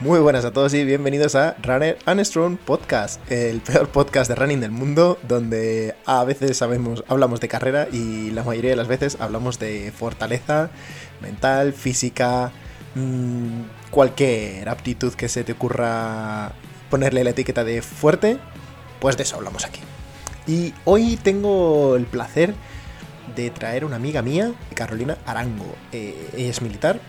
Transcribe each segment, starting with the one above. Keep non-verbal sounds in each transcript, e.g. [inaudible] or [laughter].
Muy buenas a todos y bienvenidos a Runner and Strong Podcast, el peor podcast de running del mundo, donde a veces sabemos, hablamos de carrera y la mayoría de las veces hablamos de fortaleza mental, física, mmm, cualquier aptitud que se te ocurra ponerle la etiqueta de fuerte, pues de eso hablamos aquí. Y hoy tengo el placer de traer una amiga mía, Carolina Arango. Eh, ella es militar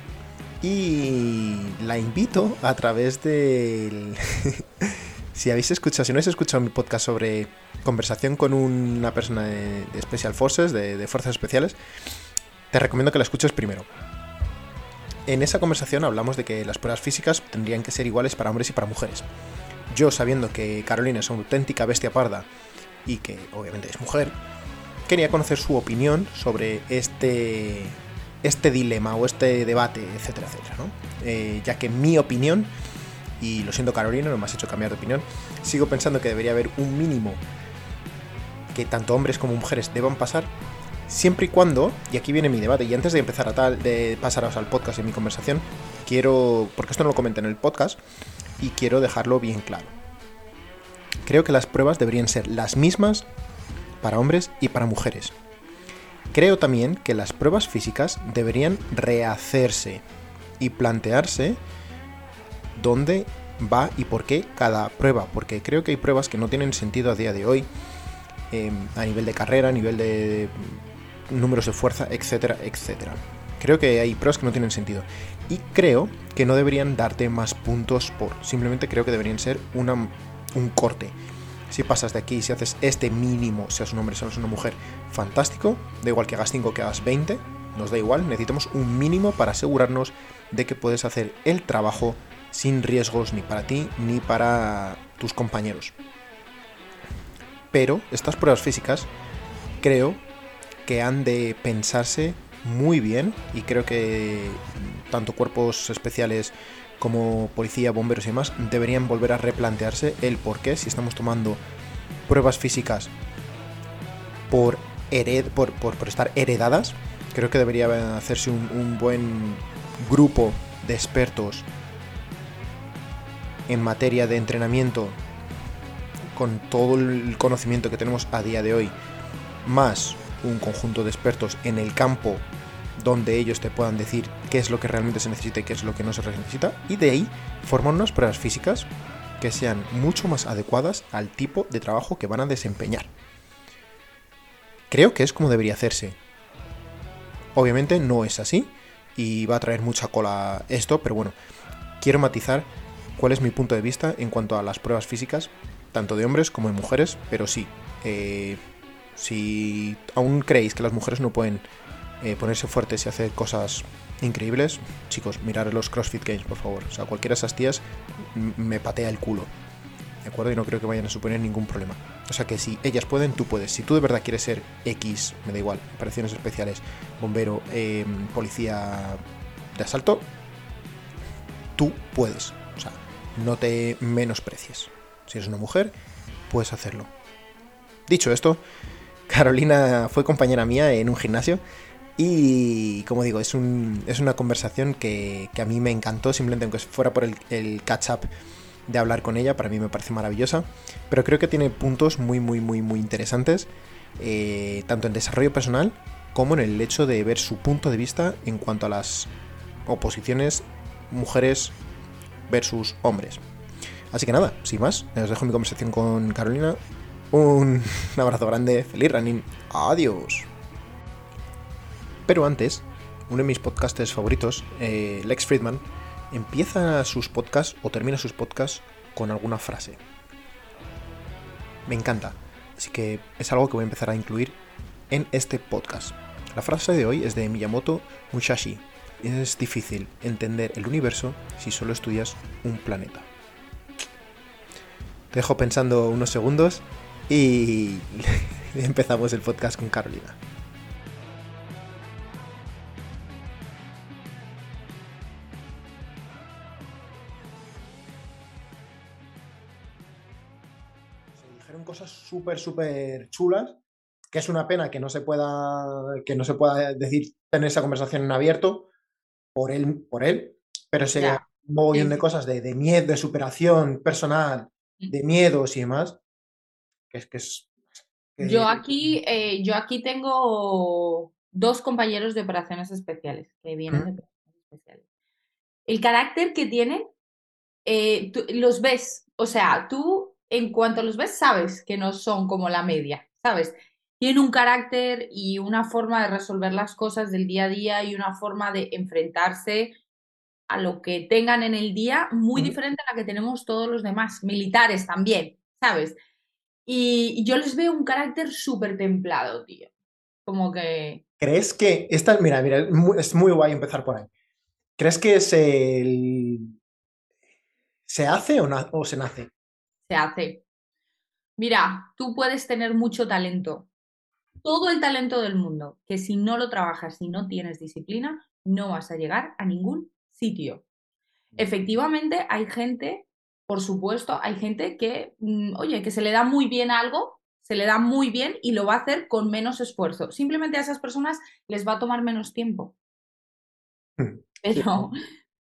y la invito a través del... [laughs] si habéis escuchado, si no habéis escuchado mi podcast sobre conversación con una persona de, de Special Forces, de, de Fuerzas Especiales, te recomiendo que la escuches primero. En esa conversación hablamos de que las pruebas físicas tendrían que ser iguales para hombres y para mujeres. Yo, sabiendo que Carolina es una auténtica bestia parda y que obviamente es mujer, quería conocer su opinión sobre este, este dilema o este debate, etcétera, etcétera, ¿no? Eh, ya que mi opinión, y lo siento Carolina, no me has hecho cambiar de opinión, sigo pensando que debería haber un mínimo que tanto hombres como mujeres deban pasar, siempre y cuando, y aquí viene mi debate, y antes de empezar a tal, de pasaros al podcast y mi conversación, quiero, porque esto no lo comenté en el podcast, y quiero dejarlo bien claro. Creo que las pruebas deberían ser las mismas para hombres y para mujeres. Creo también que las pruebas físicas deberían rehacerse y plantearse dónde va y por qué cada prueba, porque creo que hay pruebas que no tienen sentido a día de hoy, eh, a nivel de carrera, a nivel de números de fuerza, etcétera, etcétera. Creo que hay pruebas que no tienen sentido. Y creo que no deberían darte más puntos por. Simplemente creo que deberían ser un corte. Si pasas de aquí, si haces este mínimo, seas un hombre, seas una mujer, fantástico. Da igual que hagas 5 que hagas 20, nos da igual. Necesitamos un mínimo para asegurarnos de que puedes hacer el trabajo sin riesgos ni para ti ni para tus compañeros. Pero estas pruebas físicas creo que han de pensarse muy bien y creo que tanto cuerpos especiales como policía, bomberos y demás deberían volver a replantearse el por qué si estamos tomando pruebas físicas por, hered, por, por, estar heredadas. Creo que debería hacerse un, un buen grupo de expertos en materia de entrenamiento con todo el conocimiento que tenemos a día de hoy, más un conjunto de expertos en el campo donde ellos te puedan decir qué es lo que realmente se necesita y qué es lo que no se necesita, y de ahí formar unas pruebas físicas que sean mucho más adecuadas al tipo de trabajo que van a desempeñar. Creo que es como debería hacerse. Obviamente no es así y va a traer mucha cola esto, pero bueno, quiero matizar cuál es mi punto de vista en cuanto a las pruebas físicas, tanto de hombres como de mujeres, pero sí, eh, si aún creéis que las mujeres no pueden eh, ponerse fuertes y hacer cosas increíbles, chicos, mirar los CrossFit Games, por favor. O sea, cualquiera de esas tías me patea el culo. ¿De acuerdo? Y no creo que vayan a suponer ningún problema. O sea que si ellas pueden, tú puedes. Si tú de verdad quieres ser X, me da igual, operaciones especiales, bombero, eh, policía de asalto, tú puedes. O sea, no te menosprecies. Si eres una mujer, puedes hacerlo. Dicho esto, Carolina fue compañera mía en un gimnasio y como digo, es, un, es una conversación que, que, a mí me encantó, simplemente aunque fuera por el, el catch-up de hablar con ella, para mí me parece maravillosa. Pero creo que tiene puntos muy, muy, muy, muy interesantes, eh, tanto en desarrollo personal como en el hecho de ver su punto de vista en cuanto a las oposiciones mujeres versus hombres. Así que nada, sin más, os dejo mi conversación con Carolina. Un [laughs] abrazo grande, feliz running, adiós. Pero antes, uno de mis podcasters favoritos, eh, Lex Friedman, empieza sus podcasts o termina sus podcasts con alguna frase. Me encanta, así que es algo que voy a empezar a incluir en este podcast. La frase de hoy es de Miyamoto Musashi. Es difícil entender el universo si solo estudias un planeta. Te dejo pensando unos segundos y [laughs] empezamos el podcast con Carolina. Súper, súper chulas, que es una pena que no se pueda, que no se pueda decir, tener esa conversación en abierto por él, por él pero se, un mogollón de cosas de, de miedo, de superación personal, sí. de miedos y demás, que es que es... Yo aquí, eh, yo aquí tengo dos compañeros de operaciones especiales que vienen de ¿Mm? operaciones especiales. El carácter que tienen, eh, tú- los ves, o sea, tú en cuanto los ves sabes que no son como la media, ¿sabes? Tienen un carácter y una forma de resolver las cosas del día a día y una forma de enfrentarse a lo que tengan en el día muy diferente a la que tenemos todos los demás, militares también, ¿sabes? Y yo les veo un carácter súper templado, tío. Como que ¿Crees que esta, mira, mira, es muy, es guay empezar por ahí. ¿Crees que se, se hace o, o se nace? Se hace. Mira, tú puedes tener mucho talento, todo el talento del mundo, que si no lo trabajas, si no tienes disciplina, no vas a llegar a ningún sitio. Efectivamente, hay gente, por supuesto, hay gente que, mm, oye, que se le da muy bien algo, se le da muy bien y lo va a hacer con menos esfuerzo. Simplemente a esas personas les va a tomar menos tiempo. Sí.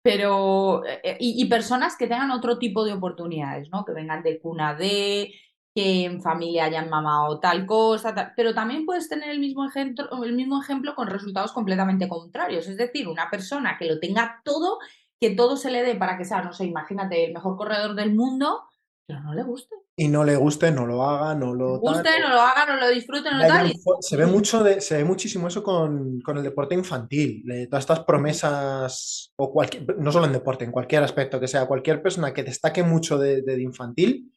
Pero, pero eh, y, y personas que tengan otro tipo de oportunidades, ¿no? Que vengan de cuna de, que en familia hayan mamado tal cosa, pero también puedes tener el mismo ejemplo, el mismo ejemplo con resultados completamente contrarios. Es decir, una persona que lo tenga todo, que todo se le dé para que sea, no sé, imagínate, el mejor corredor del mundo, pero no le guste. Y no le guste, no lo haga, no Le lo tal. guste, no lo haga, no lo disfrute, no tal. y- se ve mucho de, se ve muchísimo eso con, con el deporte infantil, de todas estas promesas, o cualquier, no solo en deporte, en cualquier aspecto que sea, cualquier persona que destaque mucho de, de infantil,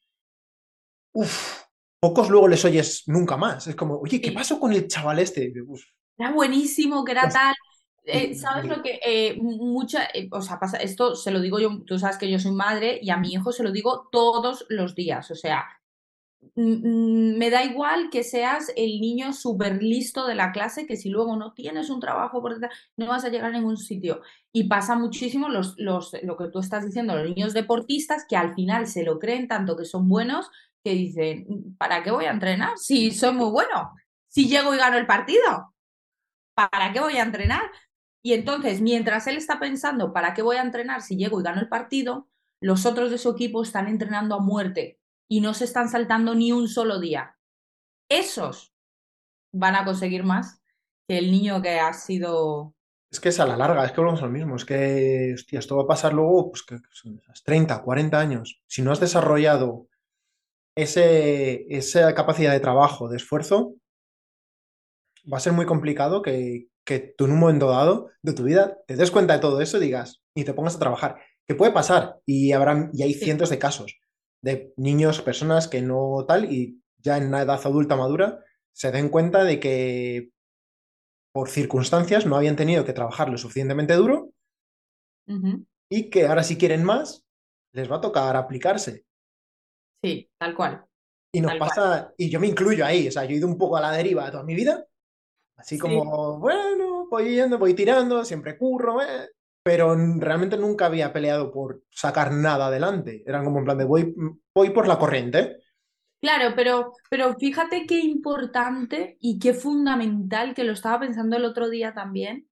uff, pocos luego les oyes nunca más. Es como, oye, ¿qué pasó con el chaval este? Uf, era buenísimo, que era Pues- tal. Eh, ¿Sabes lo que? eh, mucha, eh, o sea, pasa, esto se lo digo yo, tú sabes que yo soy madre y a mi hijo se lo digo todos los días, o sea, mm, mm, me da igual que seas el niño súper listo de la clase, que si luego no tienes un trabajo por detrás, no vas a llegar a ningún sitio. Y pasa muchísimo los, los, lo que tú estás diciendo, los niños deportistas que al final se lo creen tanto que son buenos, que dicen, ¿para qué voy a entrenar? Si soy muy bueno, si llego y gano el partido, ¿para qué voy a entrenar? Y entonces, mientras él está pensando, ¿para qué voy a entrenar si llego y gano el partido? Los otros de su equipo están entrenando a muerte y no se están saltando ni un solo día. Esos van a conseguir más que el niño que ha sido... Es que es a la larga, es que volvemos lo mismo, es que, hostia, esto va a pasar luego, pues que son esas 30, 40 años. Si no has desarrollado ese, esa capacidad de trabajo, de esfuerzo, va a ser muy complicado que, que tú en un momento dado de tu vida te des cuenta de todo eso y digas, y te pongas a trabajar. Que puede pasar, y, habrán, y hay cientos de casos de niños, personas que no tal, y ya en una edad adulta madura, se den cuenta de que por circunstancias no habían tenido que trabajar lo suficientemente duro y que ahora si quieren más, les va a tocar aplicarse. Sí, tal cual. Y nos Tal cual. pasa, y yo me incluyo ahí, o sea, yo he ido un poco a la deriva toda mi vida, así Sí. como, bueno, voy yendo, voy tirando, siempre curro, eh, pero realmente nunca había peleado por sacar nada adelante. Eran como en plan de voy, voy por la corriente. Claro, pero, pero fíjate qué importante y qué fundamental, que lo estaba pensando el otro día también,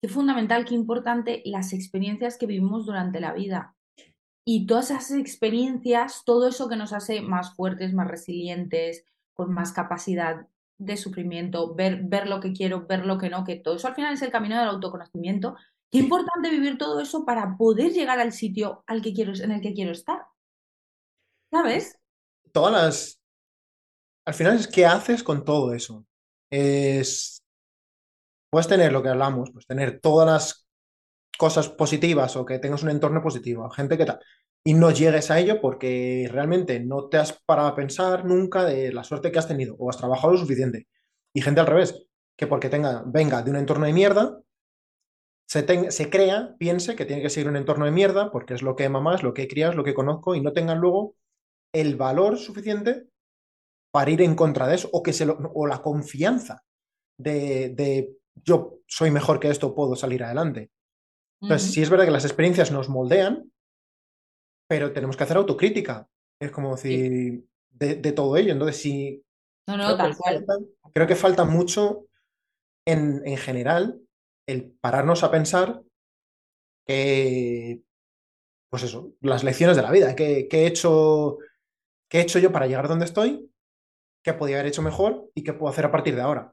qué fundamental, qué importante las experiencias que vivimos durante la vida. Y todas esas experiencias, todo eso que nos hace más fuertes, más resilientes, con más capacidad de sufrimiento, ver, ver lo que quiero, ver lo que no, que todo eso al final es el camino del autoconocimiento. Qué importante vivir todo eso para poder llegar al sitio al que quiero, en el que quiero estar. ¿Sabes? Todas las... Al final es qué haces con todo eso. Es... Puedes tener lo que hablamos, pues tener todas las cosas positivas o que tengas un entorno positivo, gente que tal, y no llegues a ello porque realmente no te has parado a pensar nunca de la suerte que has tenido o has trabajado lo suficiente. Y gente al revés, que porque tenga, venga de un entorno de mierda, se, se crea, piense que tiene que seguir un entorno de mierda porque es lo que mamá, es lo que es lo que conozco y no tengan luego el valor suficiente para ir en contra de eso o, que se lo- o la confianza de, de yo soy mejor que esto, puedo salir adelante. Entonces, Ujú. sí es verdad que las experiencias nos moldean, pero tenemos que hacer autocrítica. Es como decir, de, de todo ello. Entonces, sí, No, no, creo que cual. falta, creo que falta mucho en, en general el pararnos a pensar que pues eso, las lecciones de la vida. ¿Qué, qué he hecho, qué he hecho yo para llegar donde estoy? ¿Qué podía haber hecho mejor? ¿Y qué puedo hacer a partir de ahora?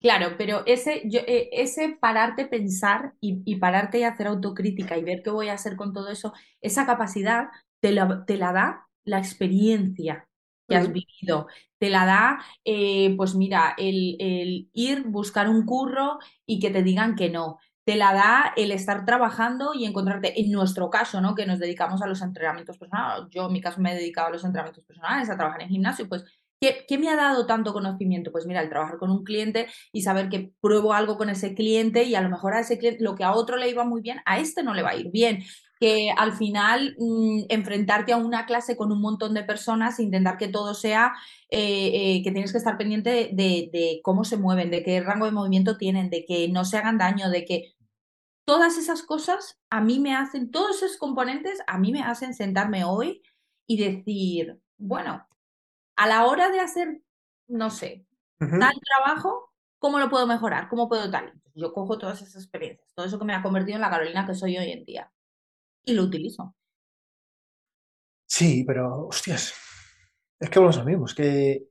Claro, pero ese, yo, eh, ese pararte pensar y, y, pararte y hacer autocrítica y ver qué voy a hacer con todo eso, esa capacidad te la, te la da la experiencia que has vivido. Te la da, eh, pues mira, el, el, ir, buscar un curro y que te digan que no. Te la da el estar trabajando y encontrarte, en nuestro caso, ¿no? Que nos dedicamos a los entrenamientos personales. Yo, en mi caso, me he dedicado a los entrenamientos personales, a trabajar en gimnasio, pues ¿Qué, ¿Qué, me ha dado tanto conocimiento? Pues mira, el trabajar con un cliente y saber que pruebo algo con ese cliente y a lo mejor a ese cliente, lo que a otro le iba muy bien, a este no le va a ir bien que al final mmm, enfrentarte a una clase con un montón de personas, intentar que todo sea, eh, eh, que tienes que estar pendiente de, de, cómo se mueven, de qué rango de movimiento tienen, de que no se hagan daño, de que todas esas cosas a mí me hacen, todos esos componentes a mí me hacen sentarme hoy y decir, bueno, a la hora de hacer, no sé, uh -huh. tal trabajo, ¿cómo lo puedo mejorar? ¿Cómo puedo tal? Yo cojo todas esas experiencias, todo eso que me ha convertido en la Carolina que soy hoy en día y lo utilizo. Sí, pero, hostias, es que los amigos, que...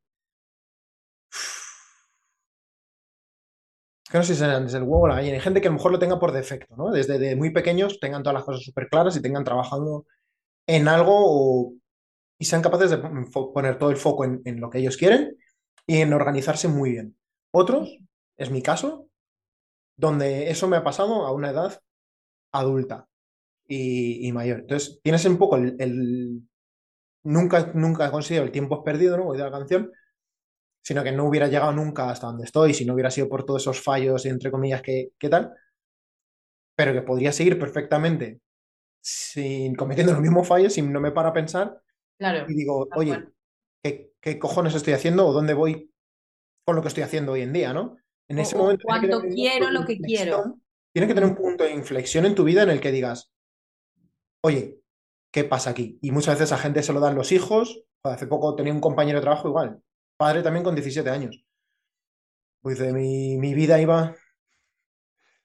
Es que no sé si serán desde el huevo o la gallina. Hay gente que a lo mejor lo tenga por defecto, ¿no? Desde de muy pequeños tengan todas las cosas súper claras y tengan trabajando en algo o... y sean capaces de poner todo el foco en, en lo que ellos quieren y en organizarse muy bien. Otros, es mi caso, donde eso me ha pasado a una edad adulta y, y mayor. Entonces, tienes un poco el, el, Nunca, nunca conseguido el tiempo perdido, ¿no? de la canción, sino que no hubiera llegado nunca hasta donde estoy si no hubiera sido por todos esos fallos, entre comillas, que, que tal, pero que podría seguir perfectamente sin cometiendo los mismos fallos si no me para a pensar claro, y digo, oye, ¿qué, ¿qué, cojones estoy haciendo o dónde voy con lo que estoy haciendo hoy en día, ¿no? En ese momento... Cuánto quiero lo que quiero. Tiene que tener un punto de inflexión en tu vida en el que digas, oye, ¿qué pasa aquí? Y muchas veces a gente se lo dan los hijos. Hace poco tenía un compañero de trabajo igual, padre también con 17 años. Pues de mi, mi vida iba.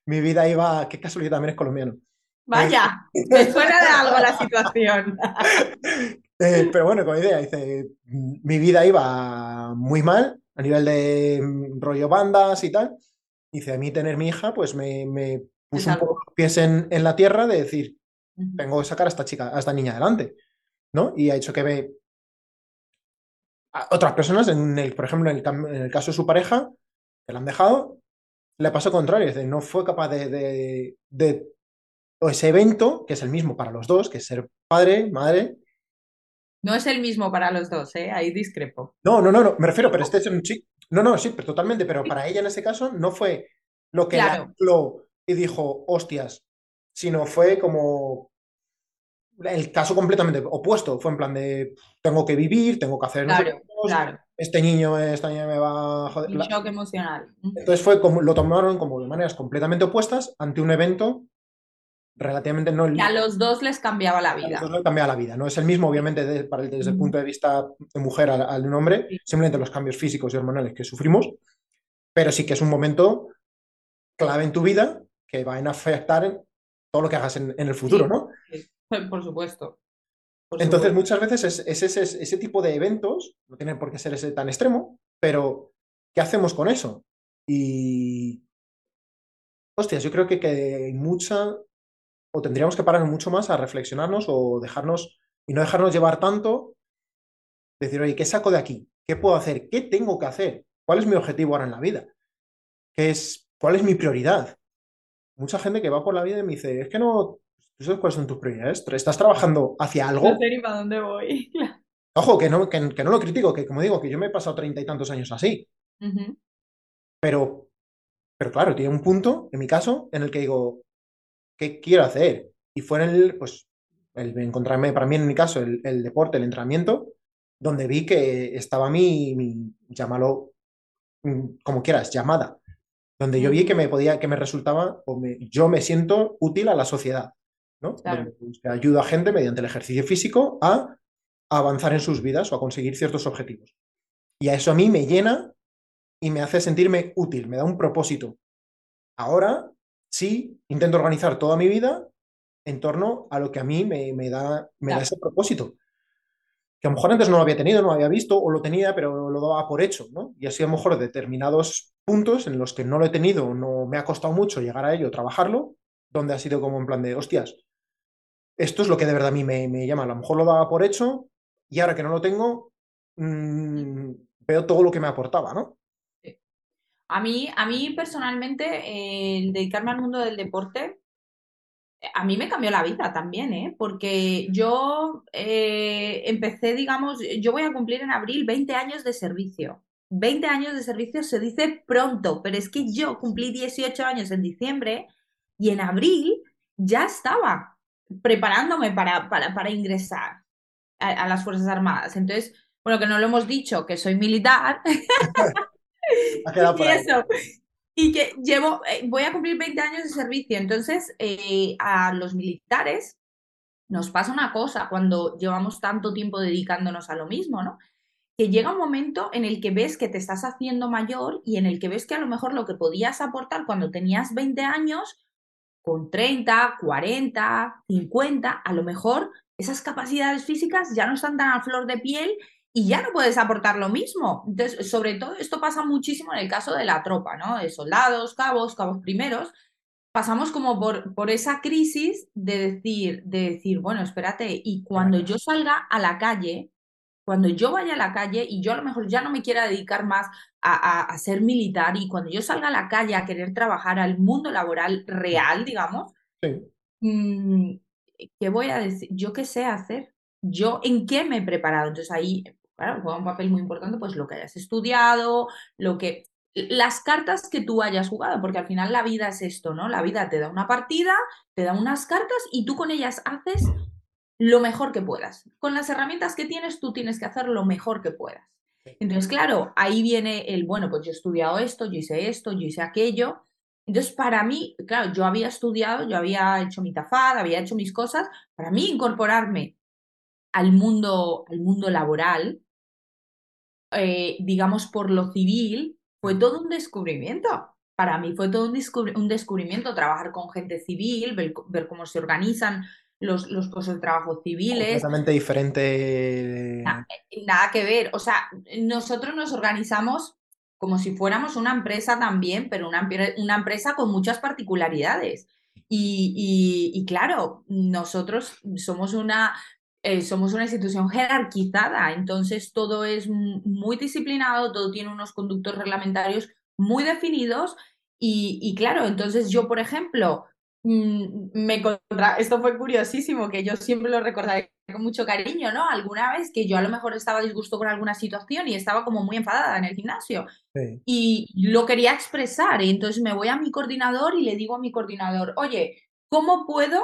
Mi vida iba. Qué casualidad también es colombiano. Vaya, me suena de algo la [laughs] situación. [laughs] eh, pero bueno, con idea, dice, mi vida iba muy mal a nivel de rollo bandas y tal. Dice, a mí tener mi hija, pues me, me puso un poco los pies en, en la tierra de decir, tengo que sacar a esta chica, a esta niña adelante, ¿no? Y ha hecho que ve a otras personas, en el, por ejemplo, en el, en el, caso de su pareja, que la han dejado, le pasó contrario, es decir, no fue capaz de, de, de, o ese evento, que es el mismo para los dos, que es ser padre, madre. No es el mismo para los dos, ¿eh? Ahí discrepo. No, no, no, no me refiero, pero este es un chico. No, no, sí, pero totalmente, pero para ella en ese caso no fue lo que claro. la y dijo, hostias, sino fue como el caso completamente opuesto. Fue en plan de tengo que vivir, tengo que hacer claro, claro. este niño, esta niña me va a joder. Un shock emocional. Entonces fue como lo tomaron como de maneras completamente opuestas ante un evento relativamente no. Que a los dos les cambiaba la vida. A los dos les cambiaba la vida. No es el mismo, obviamente, de, para el, desde el punto de vista de mujer al, al de un hombre, sí. simplemente los cambios físicos y hormonales que sufrimos, pero sí que es un momento clave en tu vida que va a afectar todo lo que hagas en, en el futuro, sí, ¿no? Sí, por supuesto. Por Entonces, supuesto. muchas veces es, es ese, tipo de eventos, no tienen por qué ser ese tan extremo, pero ¿qué hacemos con eso? Y. Hostias, yo creo que, que hay mucha. O tendríamos que parar mucho más a reflexionarnos o dejarnos. Y no dejarnos llevar tanto. Decir, oye, ¿qué saco de aquí? ¿Qué puedo hacer? ¿Qué tengo que hacer? ¿Cuál es mi objetivo ahora en la vida? ¿Qué es, ¿Cuál es mi prioridad? Mucha gente que va por la vida y me dice, es que no, ¿Tú sabes cuáles son tus prioridades? ¿Estás trabajando hacia algo? No sé ni para dónde voy. [laughs] Ojo, que no, que, que, no lo critico, que como digo, que yo me he pasado treinta y tantos años así. Uh -huh. Pero, pero claro, tiene un punto, en mi caso, en el que digo, ¿qué quiero hacer? Y fue en el, pues, el encontrarme, para mí en mi caso, el, el deporte, el entrenamiento, donde vi que estaba mi, mi, llámalo como quieras, llamada. Donde yo vi que me podía, que me resultaba, o me, yo me siento útil a la sociedad. ¿no? Claro. Que ayuda a gente mediante el ejercicio físico a, avanzar en sus vidas o a conseguir ciertos objetivos. Y a eso a mí me llena y me hace sentirme útil, me da un propósito. Ahora sí intento organizar toda mi vida en torno a lo que a mí me, me da, me da ese propósito. Que a lo mejor antes no lo había tenido, no lo había visto, o lo tenía, pero lo daba por hecho, ¿no? Y así a lo mejor determinados puntos en los que no lo he tenido, no me ha costado mucho llegar a ello, trabajarlo, donde ha sido como en plan de, hostias, esto es lo que de verdad a mí me, me llama. A lo mejor lo daba por hecho y ahora que no lo tengo, mmm, veo todo lo que me aportaba, ¿no? A mí, a mí personalmente, el dedicarme al mundo del deporte, a mí me cambió la vida también, ¿eh? Porque yo eh, empecé, digamos, yo voy a cumplir en abril 20 años de servicio. 20 años de servicio se dice pronto, pero es que yo cumplí 18 años en diciembre y en abril ya estaba preparándome para, para, para ingresar a, a, las Fuerzas Armadas. Entonces, bueno, que no lo hemos dicho, que soy militar. [laughs] [laughs] y eso. Y que llevo, eh, voy a cumplir 20 años de servicio. Entonces, eh, a los militares nos pasa una cosa cuando llevamos tanto tiempo dedicándonos a lo mismo, ¿no? Que llega un momento en el que ves que te estás haciendo mayor y en el que ves que a lo mejor lo que podías aportar cuando tenías 20 años, con 30, 40, 50, a lo mejor esas capacidades físicas ya no están tan a flor de piel y ya no puedes aportar lo mismo. Entonces, sobre todo esto pasa muchísimo en el caso de la tropa, ¿no? De soldados, cabos, cabos primeros. Pasamos como por, por esa crisis de decir, de decir, bueno, espérate, y cuando yo salga a la calle, cuando yo vaya a la calle y yo a lo mejor ya no me quiera dedicar más a, a, a ser militar y cuando yo salga a la calle a querer trabajar al mundo laboral real, digamos, sí. mmm, ¿qué voy a decir? ¿Yo qué sé hacer? ¿Yo en qué me he preparado? Entonces ahí claro, juega un papel muy importante, pues lo que hayas estudiado, lo que. Las cartas que tú hayas jugado, porque al final la vida es esto, ¿no? La vida te da una partida, te da unas cartas y tú con ellas haces lo mejor que puedas. Con las herramientas que tienes, tú tienes que hacer lo mejor que puedas. Entonces, claro, ahí viene el, bueno, pues yo he estudiado esto, yo hice esto, yo hice aquello. Entonces, para mí, claro, yo había estudiado, yo había hecho mi tafad, había hecho mis cosas. Para mí, incorporarme al mundo, al mundo laboral, eh, digamos, por lo civil, fue todo un descubrimiento. Para mí fue todo un, descubri un descubrimiento trabajar con gente civil, ver, ver cómo se organizan los, los, puestos de trabajo civiles. Completamente diferente. Nada, nada, que ver. O sea, nosotros nos organizamos como si fuéramos una empresa también, pero una, una empresa con muchas particularidades. Y, y, y, claro, nosotros somos una eh, somos una institución jerarquizada, entonces todo es muy disciplinado, todo tiene unos conductos reglamentarios muy definidos y, y claro, entonces yo, por ejemplo, mmm, me contra... esto fue curiosísimo, que yo siempre lo recordaré con mucho cariño, ¿no? Alguna vez que yo a lo mejor estaba disgusto con alguna situación y estaba como muy enfadada en el gimnasio Sí. y lo quería expresar y entonces me voy a mi coordinador y le digo a mi coordinador, oye, ¿cómo puedo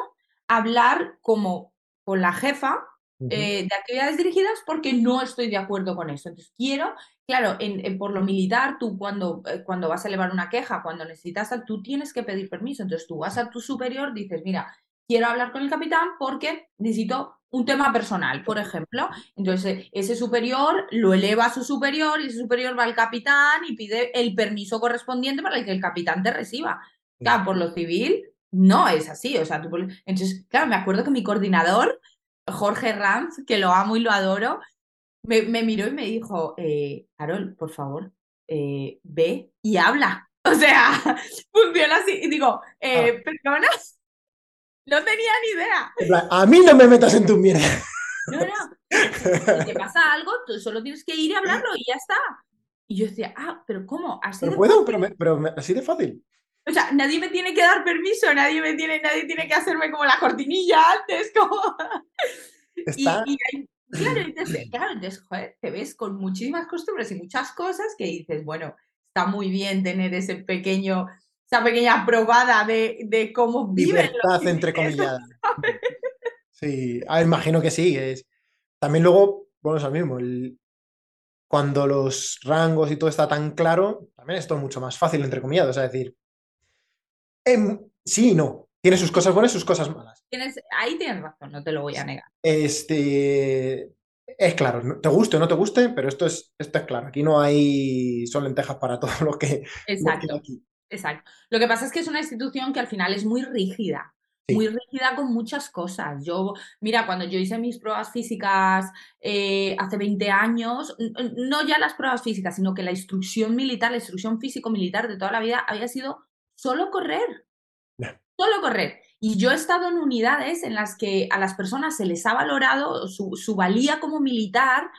hablar como con la jefa eh, de actividades dirigidas porque no estoy de acuerdo con eso. Entonces, quiero, claro, en, en, por lo militar, tú cuando, eh, cuando vas a elevar una queja, cuando necesitas, tú tienes que pedir permiso. Entonces, tú vas a tu superior, dices, mira, quiero hablar con el capitán porque necesito un tema personal, por ejemplo. Entonces, ese superior lo eleva a su superior y ese superior va al capitán y pide el permiso correspondiente para que el capitán te reciba. Claro, por lo civil, no es así. O sea, tú, entonces, claro, me acuerdo que mi coordinador, Jorge Ranz, que lo amo y lo adoro, me, me miró y me dijo, eh, Carol, por favor, eh, ve y habla. [laughs] O sea, [laughs] funciona así. Y digo, eh, Ah. ¿perdona? [laughs] No tenía ni idea. A mí no me metas en tu mierda. No, no. Si te pasa algo, tú solo tienes que ir y hablarlo y ya está. Y yo decía, ah, pero ¿cómo? Así Pero de puedo, fácil. pero, me- pero me- así de fácil. O sea, nadie me tiene que dar permiso, nadie me tiene, nadie tiene que hacerme como la cortinilla antes, como. [laughs] Está. y hay- claro, entonces, claro, entonces, joder, te ves con muchísimas costumbres y muchas cosas que dices, bueno, está muy bien tener ese pequeño, esa pequeña probada de, de cómo viven Libertad civiles, entrecomillada. [laughs] Sí, ah, imagino que sí. Es... También luego, bueno, es lo mismo. el- Cuando los rangos y todo está tan claro, también es todo mucho más fácil, entrecomillado. Es decir, sí y no. Tiene sus cosas buenas y sus cosas malas. Tienes- ahí tienes razón, no te lo voy a negar. Este. Es claro, te guste o no te guste, pero esto es, esto es claro. Aquí no hay. Son lentejas para [laughs] todo lo que. lo que Exacto. aquí. Exacto. Lo que pasa es que es una institución que al final es muy rígida. muy rígida con muchas cosas. Yo, mira, cuando yo hice mis pruebas físicas eh, hace 20 años, no ya las pruebas físicas, sino que la instrucción militar, la instrucción físico-militar de toda la vida había sido solo correr. Solo correr. Y yo he estado en unidades en las que a las personas se les ha valorado su, su valía como militar,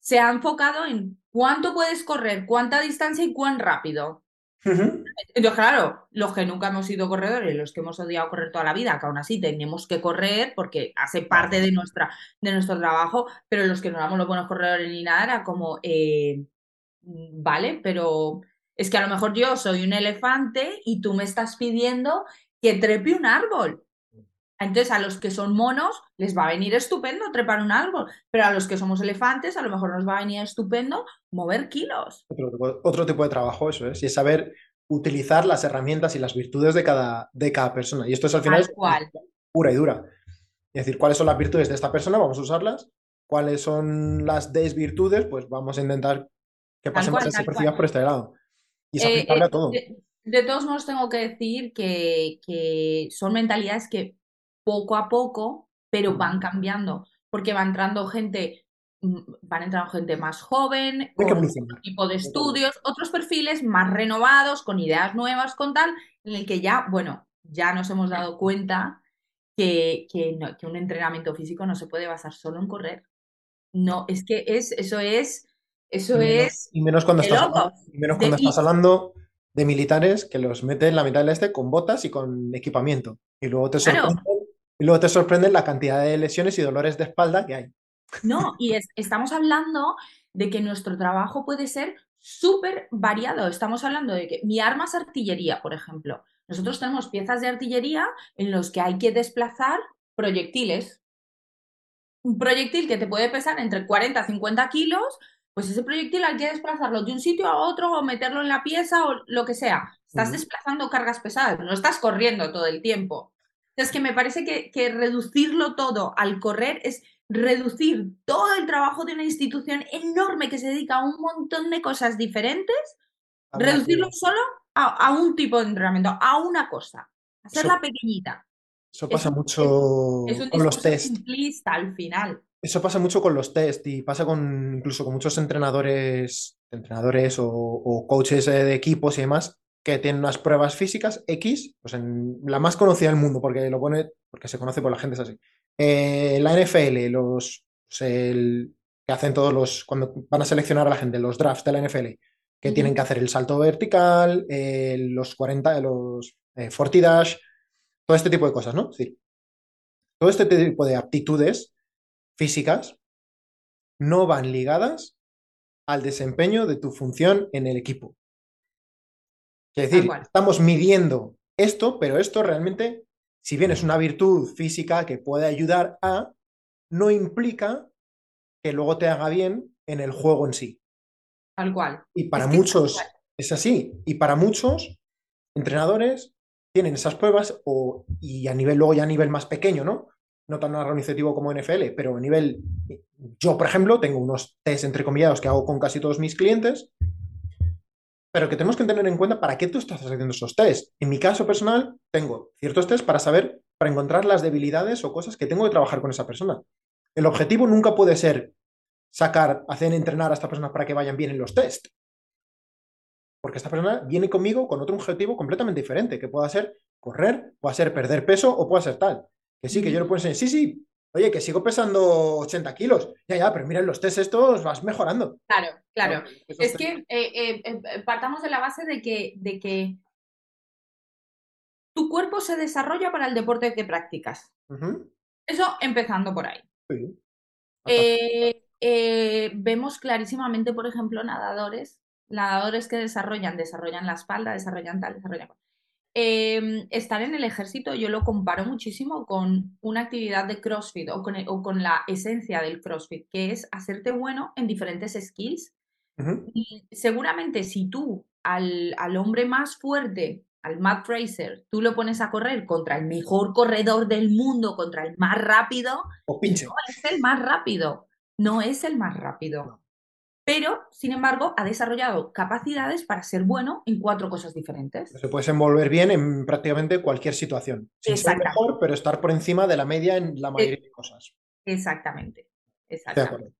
se ha enfocado en cuánto puedes correr, cuánta distancia y cuán rápido. Entonces, claro, los que nunca hemos sido corredores, los que hemos odiado correr toda la vida, que aún así tenemos que correr porque hace parte de, nuestra, de nuestro trabajo, pero los que no éramos los buenos corredores ni nada, era como, eh, vale, pero es que a lo mejor yo soy un elefante y tú me estás pidiendo que trepe un árbol. Entonces, a los que son monos les va a venir estupendo trepar un árbol, pero a los que somos elefantes a lo mejor nos va a venir estupendo mover kilos. Otro, tipo de trabajo, eso es, y es saber utilizar las herramientas y las virtudes de cada, de cada persona. Y esto es al final pura y dura. Es decir, cuáles son las virtudes de esta persona, vamos a usarlas. ¿Cuáles son las desvirtudes? Pues vamos a intentar que pasen más desapercibidas por este lado. Y es eh, a eh, todo. De, todos modos, tengo que decir que, que son mentalidades que poco a poco, pero van cambiando, porque va entrando gente, mm, van entrando gente más joven, con otro tipo de estudios, otros perfiles más renovados, con ideas nuevas, con tal, en el que ya, bueno, ya nos hemos dado cuenta que, que, un entrenamiento físico no se puede basar solo en correr. No, es que es, eso es, eso es. Y menos cuando, estás, y menos cuando estás hablando de militares que los meten en la mitad del este con botas y con equipamiento. Y luego te sorprenden y luego te sorprende la cantidad de lesiones y dolores de espalda que hay. No, y estamos hablando de que nuestro trabajo puede ser súper variado. Estamos hablando de que mi arma es artillería, por ejemplo. Nosotros tenemos piezas de artillería en los que hay que desplazar proyectiles. Un proyectil que te puede pesar entre 40 y 50 kilos, pues ese proyectil hay que desplazarlo de un sitio a otro o meterlo en la pieza o lo que sea. Estás desplazando cargas pesadas, no estás corriendo todo el tiempo. Es que me parece que, reducirlo todo al correr es reducir todo el trabajo de una institución enorme que se dedica a un montón de cosas diferentes, reducirlo solo a, un tipo de entrenamiento, a una cosa, hacerla pequeñita. Eso pasa mucho con los test. al final. Eso pasa mucho con los test y pasa con incluso con muchos entrenadores, entrenadores o, o coaches de equipos y demás, que tiene unas pruebas físicas X, pues en la más conocida del mundo, porque lo pone, porque se conoce por la gente, es así. Eh, la NFL, los pues que hacen todos los, cuando van a seleccionar a la gente, los drafts de la NFL, que tienen que hacer el salto vertical, los 40, los 40 eh, dash, todo este tipo de cosas, ¿no? Es decir, todo este tipo de aptitudes físicas no van ligadas al desempeño de tu función en el equipo. Es decir, estamos midiendo esto, pero esto realmente, si bien es una virtud física que puede ayudar a, no implica que luego te haga bien en el juego en sí. Tal cual. Y para muchos es así. Y para muchos entrenadores tienen esas pruebas o, y a nivel luego ya a nivel más pequeño, ¿no? No tan organizativo como NFL, pero a nivel... Yo, por ejemplo, tengo unos test entrecomillados que hago con casi todos mis clientes pero que tenemos que tener en cuenta para qué tú estás haciendo esos test. En mi caso personal, tengo ciertos test para saber, para encontrar las debilidades o cosas que tengo que trabajar con esa persona. El objetivo nunca puede ser sacar, hacer entrenar a esta persona para que vayan bien en los test. Porque esta persona viene conmigo con otro objetivo completamente diferente, que pueda ser correr, pueda ser perder peso o pueda ser tal. Que sí, que yo le puedo enseñar, sí, sí, Oye, que sigo pesando 80 kilos. Ya, ya, pero mira, los test estos vas mejorando. Claro, claro. es que eh, eh, eh, partamos de la base de que, de que tu cuerpo se desarrolla para el deporte que practicas. Eso empezando por ahí. vemos clarísimamente, por ejemplo, nadadores, nadadores que desarrollan, desarrollan la espalda, desarrollan tal, desarrollan. Em, estar en el ejército yo lo comparo muchísimo con una actividad de CrossFit o con, la esencia del CrossFit, que es hacerte bueno en diferentes skills. Y seguramente si tú al, hombre más fuerte, al Matt Fraser, tú lo pones a correr contra el mejor corredor del mundo, contra el más rápido, no es el más rápido, no es el más rápido. Pero sin embargo ha desarrollado capacidades para ser bueno en cuatro cosas diferentes. Se puede envolver bien en prácticamente cualquier situación. Sin ser mejor, pero estar por encima de la media en la mayoría de cosas. Exactamente. Exactamente.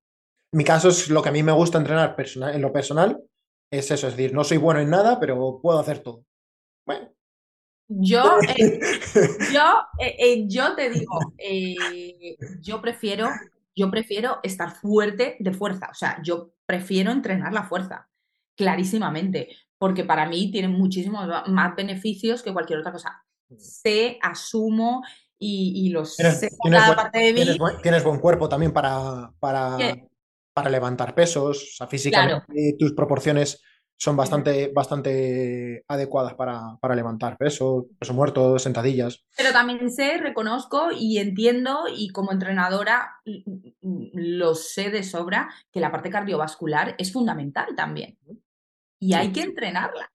Mi caso es lo que a mí me gusta entrenar en lo personal, es eso, es decir, no soy bueno en nada, pero puedo hacer todo. Bueno. Yo, eh, [laughs] yo, eh, eh, yo te digo, yo prefiero yo prefiero estar fuerte de fuerza, o sea, yo prefiero entrenar la fuerza, clarísimamente, porque para mí tiene muchísimos más beneficios que cualquier otra cosa. Mm. Sé, asumo y, los sé cada parte de mí. Tienes buen, cuerpo también para, para, para levantar pesos, o sea, físicamente tus proporciones son bastante, bastante adecuadas para, levantar peso, peso muerto, sentadillas. Pero también sé, reconozco y entiendo y como entrenadora lo sé de sobra que la parte cardiovascular es fundamental también. Y hay que entrenarla.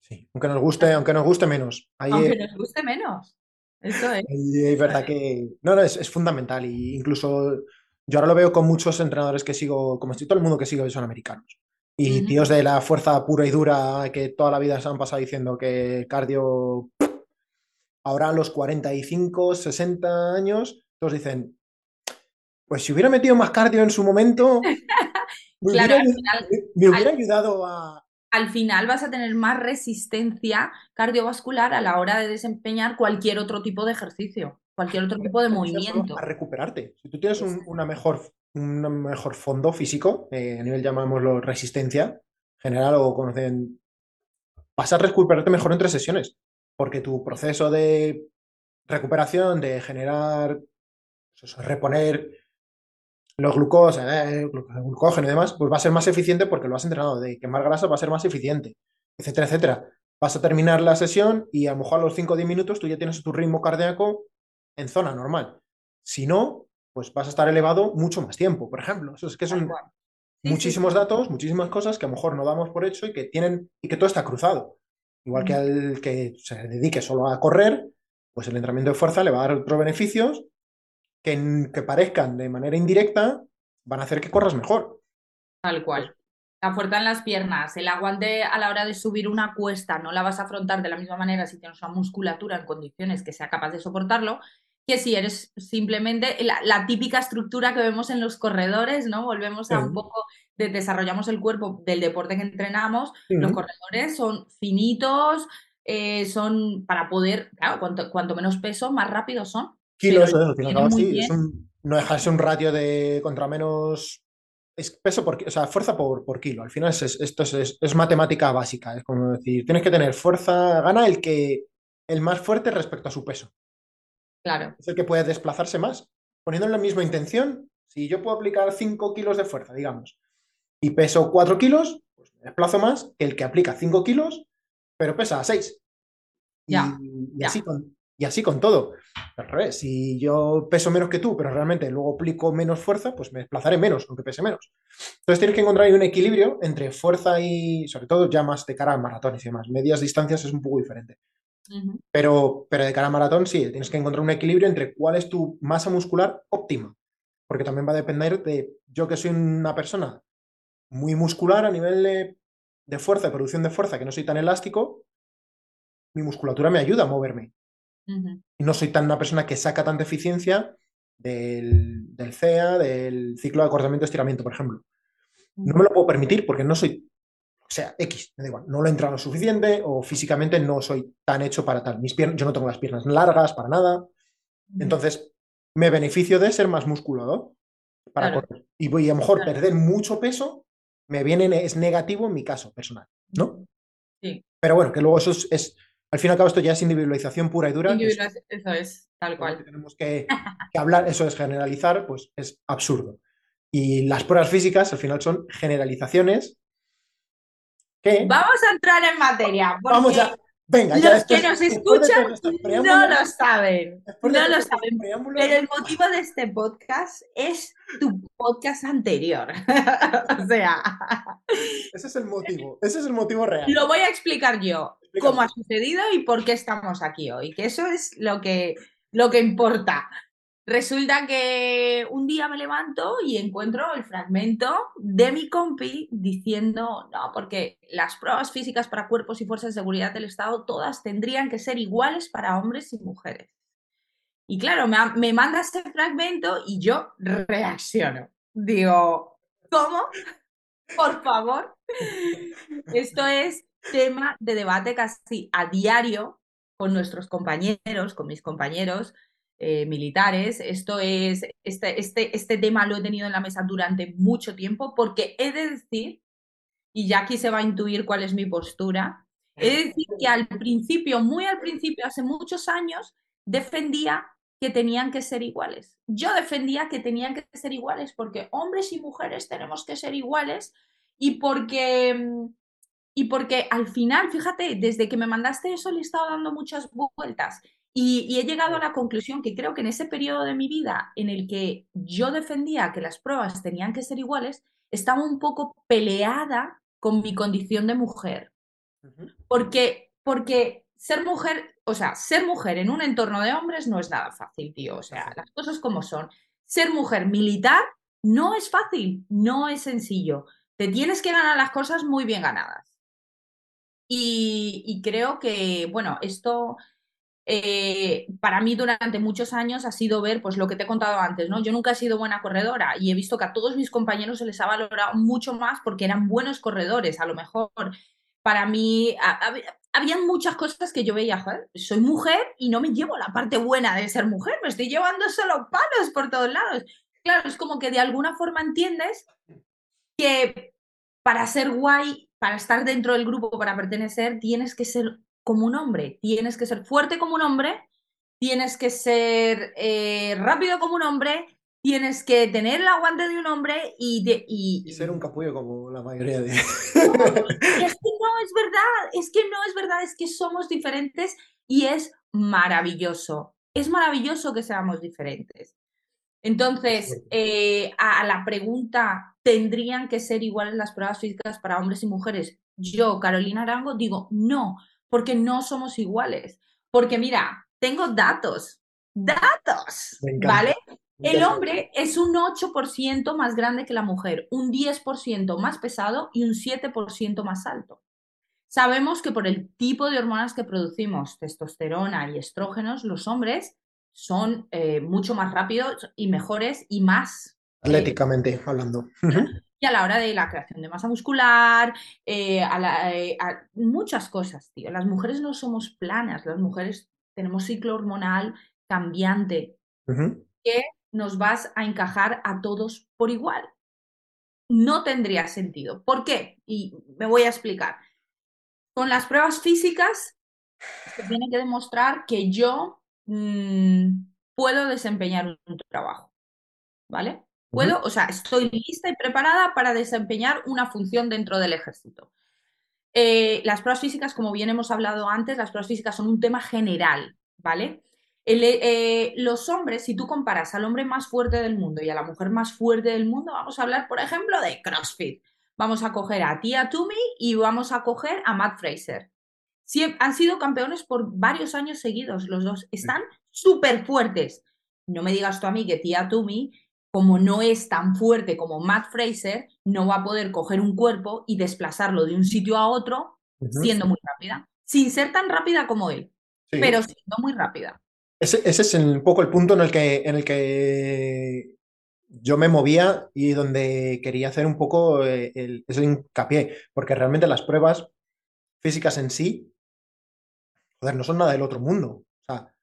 Sí, aunque nos guste, aunque nos guste menos. aunque nos guste menos. Eso es. es verdad que. No, no, es, es fundamental. Y incluso yo ahora lo veo con muchos entrenadores que sigo, como estoy todo el mundo que sigo, son americanos. Y tíos de la fuerza pura y dura que toda la vida se han pasado diciendo que cardio ahora a los 45, 60 años, todos dicen, pues si hubiera metido más cardio en su momento, [laughs] me, hubiera, ayudado a... Al final vas a tener más resistencia cardiovascular a la hora de desempeñar cualquier otro tipo de ejercicio, cualquier otro tipo de movimiento. A recuperarte. Si tú tienes una mejor un mejor fondo físico, eh, a nivel llamámoslo resistencia general o conocen, vas a recuperarte mejor entre sesiones, porque tu proceso de recuperación, de generar, pues reponer los glucosa, eh, glucógeno y demás, pues va a ser más eficiente porque lo has entrenado, de quemar grasa va a ser más eficiente, etcétera, etcétera. Vas a terminar la sesión y a lo mejor a los 5 o 10 minutos tú ya tienes tu ritmo cardíaco en zona normal. Si no, pues vas a estar elevado mucho más tiempo, por ejemplo. Eso es que son muchísimos datos, muchísimas cosas que a lo mejor no damos por hecho y que tienen, y que todo está cruzado. Igual que al que se dedique solo a correr, pues el entrenamiento de fuerza le va a dar otros beneficios que, que parezcan de manera indirecta, van a hacer que corras mejor. Tal cual. La fuerza en las piernas, el aguante a la hora de subir una cuesta, no la vas a afrontar de la misma manera si tienes una musculatura en condiciones que sea capaz de soportarlo que si eres simplemente la, típica estructura que vemos en los corredores, ¿no? Volvemos a un poco de desarrollamos el cuerpo del deporte que entrenamos. Los corredores son finitos, eh, son para poder, claro, cuanto, menos peso, más rápidos son. Kilos, no dejarse un ratio de contra menos es peso por, o sea, fuerza por, por kilo. Al final es, esto es, es, matemática básica. Es como decir, tienes que tener fuerza, gana el que el más fuerte respecto a su peso. Claro. Es el que puede desplazarse más. Poniendo en la misma intención, si yo puedo aplicar 5 kilos de fuerza, digamos, y peso 4 kilos, pues me desplazo más que el que aplica 5 kilos, pero pesa 6. Y, Así con, y así con todo. Al revés, si yo peso menos que tú, pero realmente luego aplico menos fuerza, pues me desplazaré menos, aunque pese menos. Entonces tienes que encontrar ahí un equilibrio entre fuerza y, sobre todo, ya más de cara a maratones y demás. Medias distancias es un poco diferente pero, pero de cara a maratón sí, tienes que encontrar un equilibrio entre cuál es tu masa muscular óptima, porque también va a depender de yo que soy una persona muy muscular a nivel de, fuerza, de producción de fuerza, que no soy tan elástico, mi musculatura me ayuda a moverme. Y no soy tan una persona que saca tanta eficiencia del, del CEA, del ciclo de acortamiento estiramiento, por ejemplo. No me lo puedo permitir porque no soy sea, X, me da igual, no lo he entrado lo suficiente o físicamente no soy tan hecho para tal. Mis piernas, yo no tengo las piernas largas para nada. Entonces, me beneficio de ser más musculado para correr. Y voy a lo mejor perder mucho peso, me viene, es negativo en mi caso personal, ¿no? Sí. Pero bueno, que luego eso es, al fin y al cabo esto ya es individualización pura y dura. eso es, tal cual. tenemos que, que hablar, eso es generalizar, pues es absurdo. Y las pruebas físicas al final son generalizaciones Vamos a entrar en materia. Vamos a. Venga, los que nos escuchan no lo saben. No lo saben. Pero el motivo de este podcast es tu podcast anterior. [laughs] o sea. Ese es el motivo. Ese es el motivo real. Lo voy a explicar yo. Cómo ha sucedido y por qué estamos aquí hoy. Que eso es lo que, lo que importa. Resulta que un día me levanto y encuentro el fragmento de mi compi diciendo, no, porque las pruebas físicas para cuerpos y fuerzas de seguridad del Estado todas tendrían que ser iguales para hombres y mujeres. Y claro, me, me manda ese fragmento y yo reacciono. Digo, ¿cómo? Por favor. Esto es tema de debate casi a diario con nuestros compañeros, con mis compañeros, eh, militares. Esto es, este, este, este tema lo he tenido en la mesa durante mucho tiempo porque he de decir, y ya aquí se va a intuir cuál es mi postura, he de decir que al principio, muy al principio, hace muchos años, defendía que tenían que ser iguales. Yo defendía que tenían que ser iguales porque hombres y mujeres tenemos que ser iguales y porque y porque al final, fíjate, desde que me mandaste eso le he estado dando muchas vueltas y, he llegado a la conclusión que creo que en ese periodo de mi vida en el que yo defendía que las pruebas tenían que ser iguales, estaba un poco peleada con mi condición de mujer. Porque, porque ser mujer, o sea, ser mujer en un entorno de hombres no es nada fácil, tío. O sea, las cosas como son. Ser mujer militar no es fácil, no es sencillo. Te tienes que ganar las cosas muy bien ganadas. y creo que, bueno, esto eh, para mí durante muchos años ha sido ver pues lo que te he contado antes, ¿no? Yo nunca he sido buena corredora y he visto que a todos mis compañeros se les ha valorado mucho más porque eran buenos corredores, a lo mejor. Para mí habían muchas cosas que yo veía, soy mujer y no me llevo la parte buena de ser mujer, me estoy llevando solo palos por todos lados. Claro, es como que de alguna forma entiendes que para ser guay, para estar dentro del grupo, para pertenecer, tienes que ser como un hombre, tienes que ser fuerte como un hombre, tienes que ser eh, rápido como un hombre, tienes que tener el aguante de un hombre y, de, y, ser un capullo como la mayoría de... [laughs] es que no es verdad, es que no es verdad, es que somos diferentes y es maravilloso. Es maravilloso que seamos diferentes. Entonces, eh, a la pregunta, ¿tendrían que ser iguales las pruebas físicas para hombres y mujeres? Yo, Carolina Arango, digo, no, porque no somos iguales. Porque mira, tengo datos, datos, ¿vale? El hombre es un 8% más grande que la mujer, un 10% más pesado y un 7% más alto. Sabemos que por el tipo de hormonas que producimos, testosterona y estrógenos, los hombres son eh, mucho más rápidos y mejores y más... Eh, Atléticamente a la hora de la creación de masa muscular, eh, eh, a, muchas cosas, tío. Las mujeres no somos planas, las mujeres tenemos ciclo hormonal cambiante que nos vas a encajar a todos por igual. No tendría sentido. ¿Por qué? Y me voy a explicar. Con las pruebas físicas se tiene que demostrar que yo mm, puedo desempeñar un trabajo. ¿Vale? Puedo, o sea, estoy lista y preparada para desempeñar una función dentro del ejército. Eh, las pruebas físicas, como bien hemos hablado antes, las pruebas físicas son un tema general, ¿vale? Eh, los hombres, si tú comparas al hombre más fuerte del mundo y a la mujer más fuerte del mundo, vamos a hablar, por ejemplo, de CrossFit. Vamos a coger a Tia Toomey y vamos a coger a Matt Fraser. han sido campeones por varios años seguidos, los dos. Están súper fuertes. No me digas tú a mí que Tia Toomey como no es tan fuerte como Matt Fraser, no va a poder coger un cuerpo y desplazarlo de un sitio a otro siendo muy rápida, sin ser tan rápida como él, pero siendo muy rápida. Ese, es un poco el punto en el, que, en el que yo me movía y donde quería hacer un poco eh, el, ese hincapié, porque realmente las pruebas físicas en sí, joder, no son nada del otro mundo. O sea,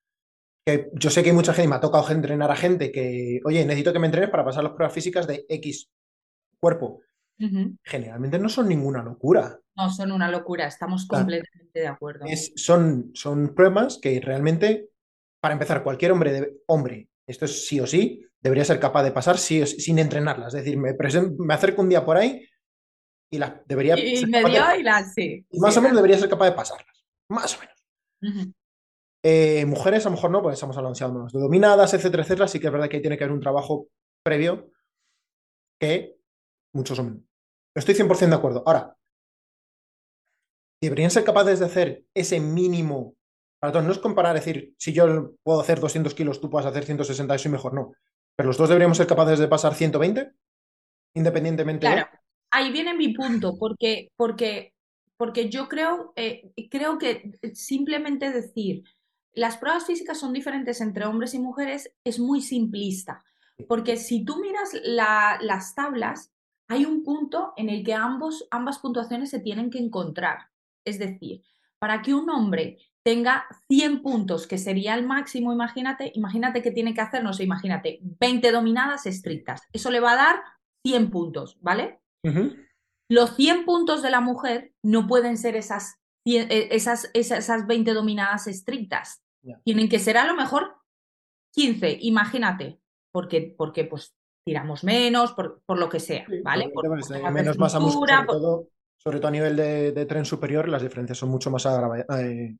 que yo sé que hay mucha gente, y me ha tocado entrenar a gente que, oye, necesito que me entrenes para pasar las pruebas físicas de X cuerpo. Generalmente no son ninguna locura. No, son una locura, estamos completamente de acuerdo. son, son pruebas que realmente, para empezar, cualquier hombre, de, hombre, esto es sí o sí, debería ser capaz de pasar sí sin entrenarlas. Es decir, me, me acerco un día por ahí y las debería. Y, me dio y las sí. más o menos debería ser capaz de pasarlas. Más o menos. Eh, mujeres a lo mejor no, porque estamos hablando de dominadas, etcétera, etcétera. Sí que es verdad que tiene que haber un trabajo previo que muchos hombres. Estoy 100% de acuerdo. Ahora, deberían ser capaces de hacer ese mínimo Para todos, no es comparar, decir, si yo puedo hacer 200 kilos, tú puedes hacer 160, eso y mejor no. Pero los dos deberíamos ser capaces de pasar 120, independientemente ahí viene mi punto, porque, porque, porque yo creo, eh, creo que simplemente decir las pruebas físicas son diferentes entre hombres y mujeres es muy simplista, porque si tú miras las tablas, hay un punto en el que ambos, ambas puntuaciones se tienen que encontrar. Es decir, para que un hombre tenga 100 puntos, que sería el máximo, imagínate, imagínate que tiene que hacer, no sé, imagínate, 20 dominadas estrictas. Eso le va a dar 100 puntos, ¿vale? Los 100 puntos de la mujer no pueden ser esas, eh, esas, esas 20 dominadas estrictas. Tienen que ser a lo mejor 15, imagínate, porque, porque pues tiramos menos, por, por lo que sea, ¿vale? menos masa muscular, sobre, todo, sobre todo a nivel de, tren superior, las diferencias son mucho más agravadas. Eh,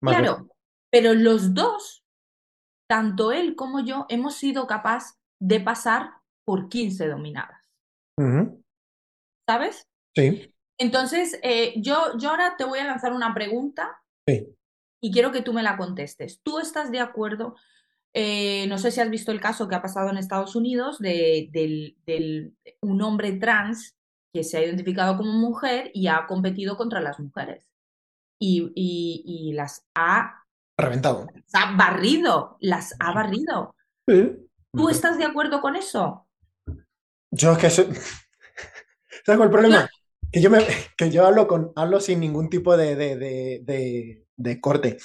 claro, pero los dos, tanto él como yo, hemos sido capaz de pasar por 15 dominadas. ¿Sabes? Sí. Entonces, eh, yo, yo ahora te voy a lanzar una pregunta. Sí. Y quiero que tú me la contestes. ¿Tú estás de acuerdo eh, no sé si has visto el caso que ha pasado en Estados Unidos de, un hombre trans que se ha identificado como mujer y ha competido contra las mujeres. Y, las ha reventado. Las ha barrido, las ha barrido. ¿Tú estás de acuerdo con eso? Yo es que [laughs] ¿Sabes cuál el problema? Que yo, me, que yo hablo, con, hablo sin ningún tipo de, de corte.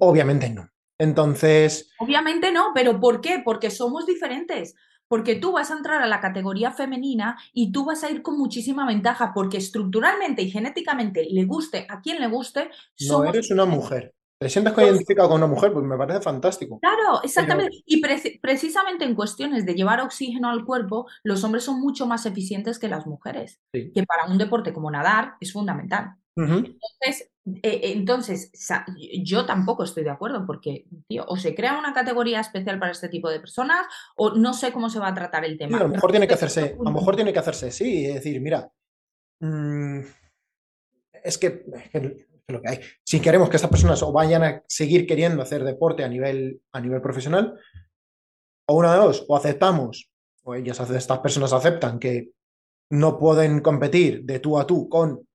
obviamente no. Entonces. Obviamente no, pero ¿por qué? Porque somos diferentes. Porque tú vas a entrar a la categoría femenina y tú vas a ir con muchísima ventaja, porque estructuralmente y genéticamente le guste a quien le guste. No eres una mujer. ¿Te sientes pues identificado con una mujer? Pues me parece fantástico. Claro, exactamente. Y precisamente en cuestiones de llevar oxígeno al cuerpo, los hombres son mucho más eficientes que las mujeres, que para un deporte como nadar es fundamental. Entonces, yo tampoco estoy de acuerdo porque, tío, o se crea una categoría especial para este tipo de personas o no sé cómo se va a tratar el tema. a lo mejor tiene que hacerse, a lo mejor tiene que hacerse, sí, es decir, mira, mm, es que, lo que hay. Si queremos que estas personas o vayan a seguir queriendo hacer deporte a nivel, a nivel profesional, o una de dos, o aceptamos, o ellas, estas personas aceptan que no pueden competir de tú a tú con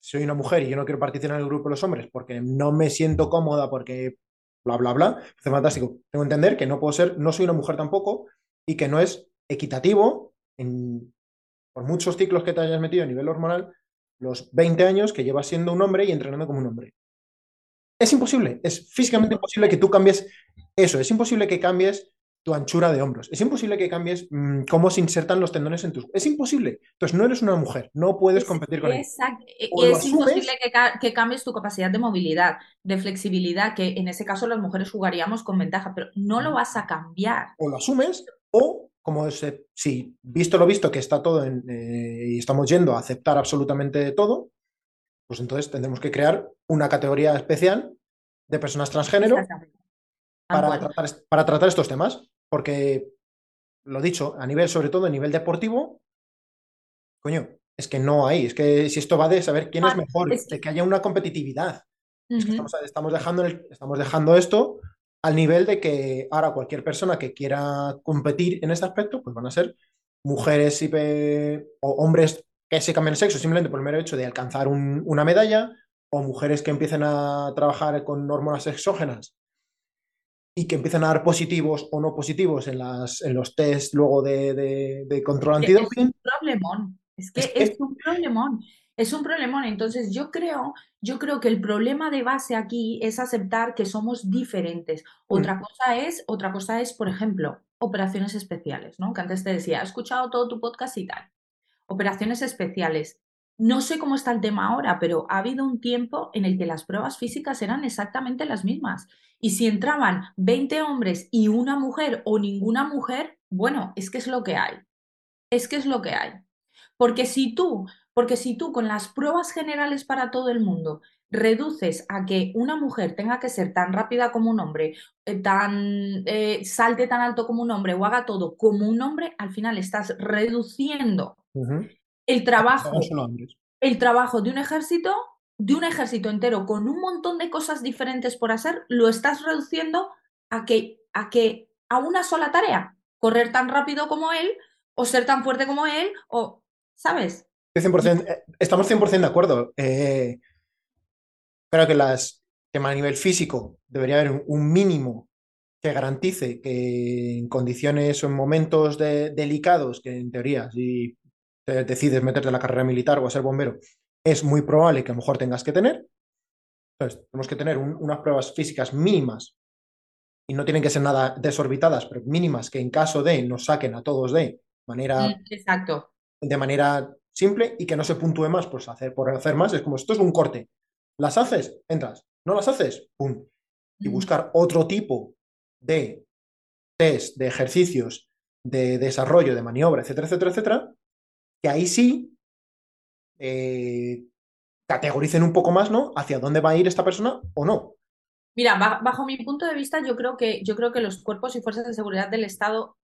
soy una mujer y yo no quiero participar en el grupo de los hombres porque no me siento cómoda, porque bla, bla, bla, es fantástico. Tengo que entender que no puedo ser, no soy una mujer tampoco y que no es equitativo en, por muchos ciclos que te hayas metido a nivel hormonal, los 20 años que llevas siendo un hombre y entrenando como un hombre. Es imposible, es físicamente imposible que tú cambies eso, es imposible que cambies tu anchura de hombros. Es imposible que cambies mm, cómo se insertan los tendones en tus... Es imposible. Entonces no eres una mujer, no puedes competir con Exacto. E, es imposible que, cambies tu capacidad de movilidad, de flexibilidad, que en ese caso las mujeres jugaríamos con ventaja, pero no lo vas a cambiar. O lo asumes o, como si visto lo visto que está todo en, eh, y estamos yendo a aceptar absolutamente todo, pues entonces tendremos que crear una categoría especial de personas transgénero para tratar, estos temas, porque, lo dicho, a nivel, sobre todo a nivel deportivo, coño, es que no hay, es que si esto va de saber quién es mejor, de que haya una competitividad. es que estamos, dejando estamos dejando esto al nivel de que ahora cualquier persona que quiera competir en este aspecto, pues van a ser mujeres y o hombres que se cambien el sexo simplemente por el mero hecho de alcanzar una medalla, o mujeres que empiecen a trabajar con hormonas exógenas y que empiezan a dar positivos o no positivos en, las, en los test luego de, de, control antidoping. Es un problemón, es que es, un problemón, es un problemón. Entonces yo creo, yo creo que el problema de base aquí es aceptar que somos diferentes. Mm. Otra cosa es, otra cosa es, por ejemplo, operaciones especiales, ¿no? Que antes te decía, he escuchado todo tu podcast y tal. Operaciones especiales. No sé cómo está el tema ahora, pero ha habido un tiempo en el que las pruebas físicas eran exactamente las mismas. Y si entraban 20 hombres y una mujer o ninguna mujer, bueno, es que es lo que hay. Es que es lo que hay. Porque si tú, porque si tú con las pruebas generales para todo el mundo reduces a que una mujer tenga que ser tan rápida como un hombre, eh, tan eh, salte tan alto como un hombre o haga todo como un hombre, al final estás reduciendo el trabajo, el trabajo de un ejército de un ejército entero con un montón de cosas diferentes por hacer, lo estás reduciendo a que, a que a una sola tarea, correr tan rápido como él, o ser tan fuerte como él, o, ¿sabes? 100%, eh, estamos 100% de acuerdo. Eh, creo que, las, que a nivel físico debería haber un mínimo que garantice que en condiciones o en momentos delicados, que en teoría, si te decides meterte en la carrera militar o a ser bombero, es muy probable que a lo mejor tengas que tener. Entonces, tenemos que tener unas pruebas físicas mínimas y no tienen que ser nada desorbitadas, pero mínimas que en caso de nos saquen a todos de manera, mm, Exacto. de manera simple y que no se puntúe más pues hacer, por hacer más. Es como esto es un corte. ¿Las haces? Entras. ¿No las haces? ¡Pum! Y mm. buscar otro tipo de test, de ejercicios, de desarrollo, de maniobra, etcétera, etcétera, etcétera, que ahí sí eh, categoricen un poco más, ¿no? Hacia dónde va a ir esta persona o no. Mira, bajo mi punto de vista, yo creo que, yo creo que los cuerpos y fuerzas de seguridad del Estado,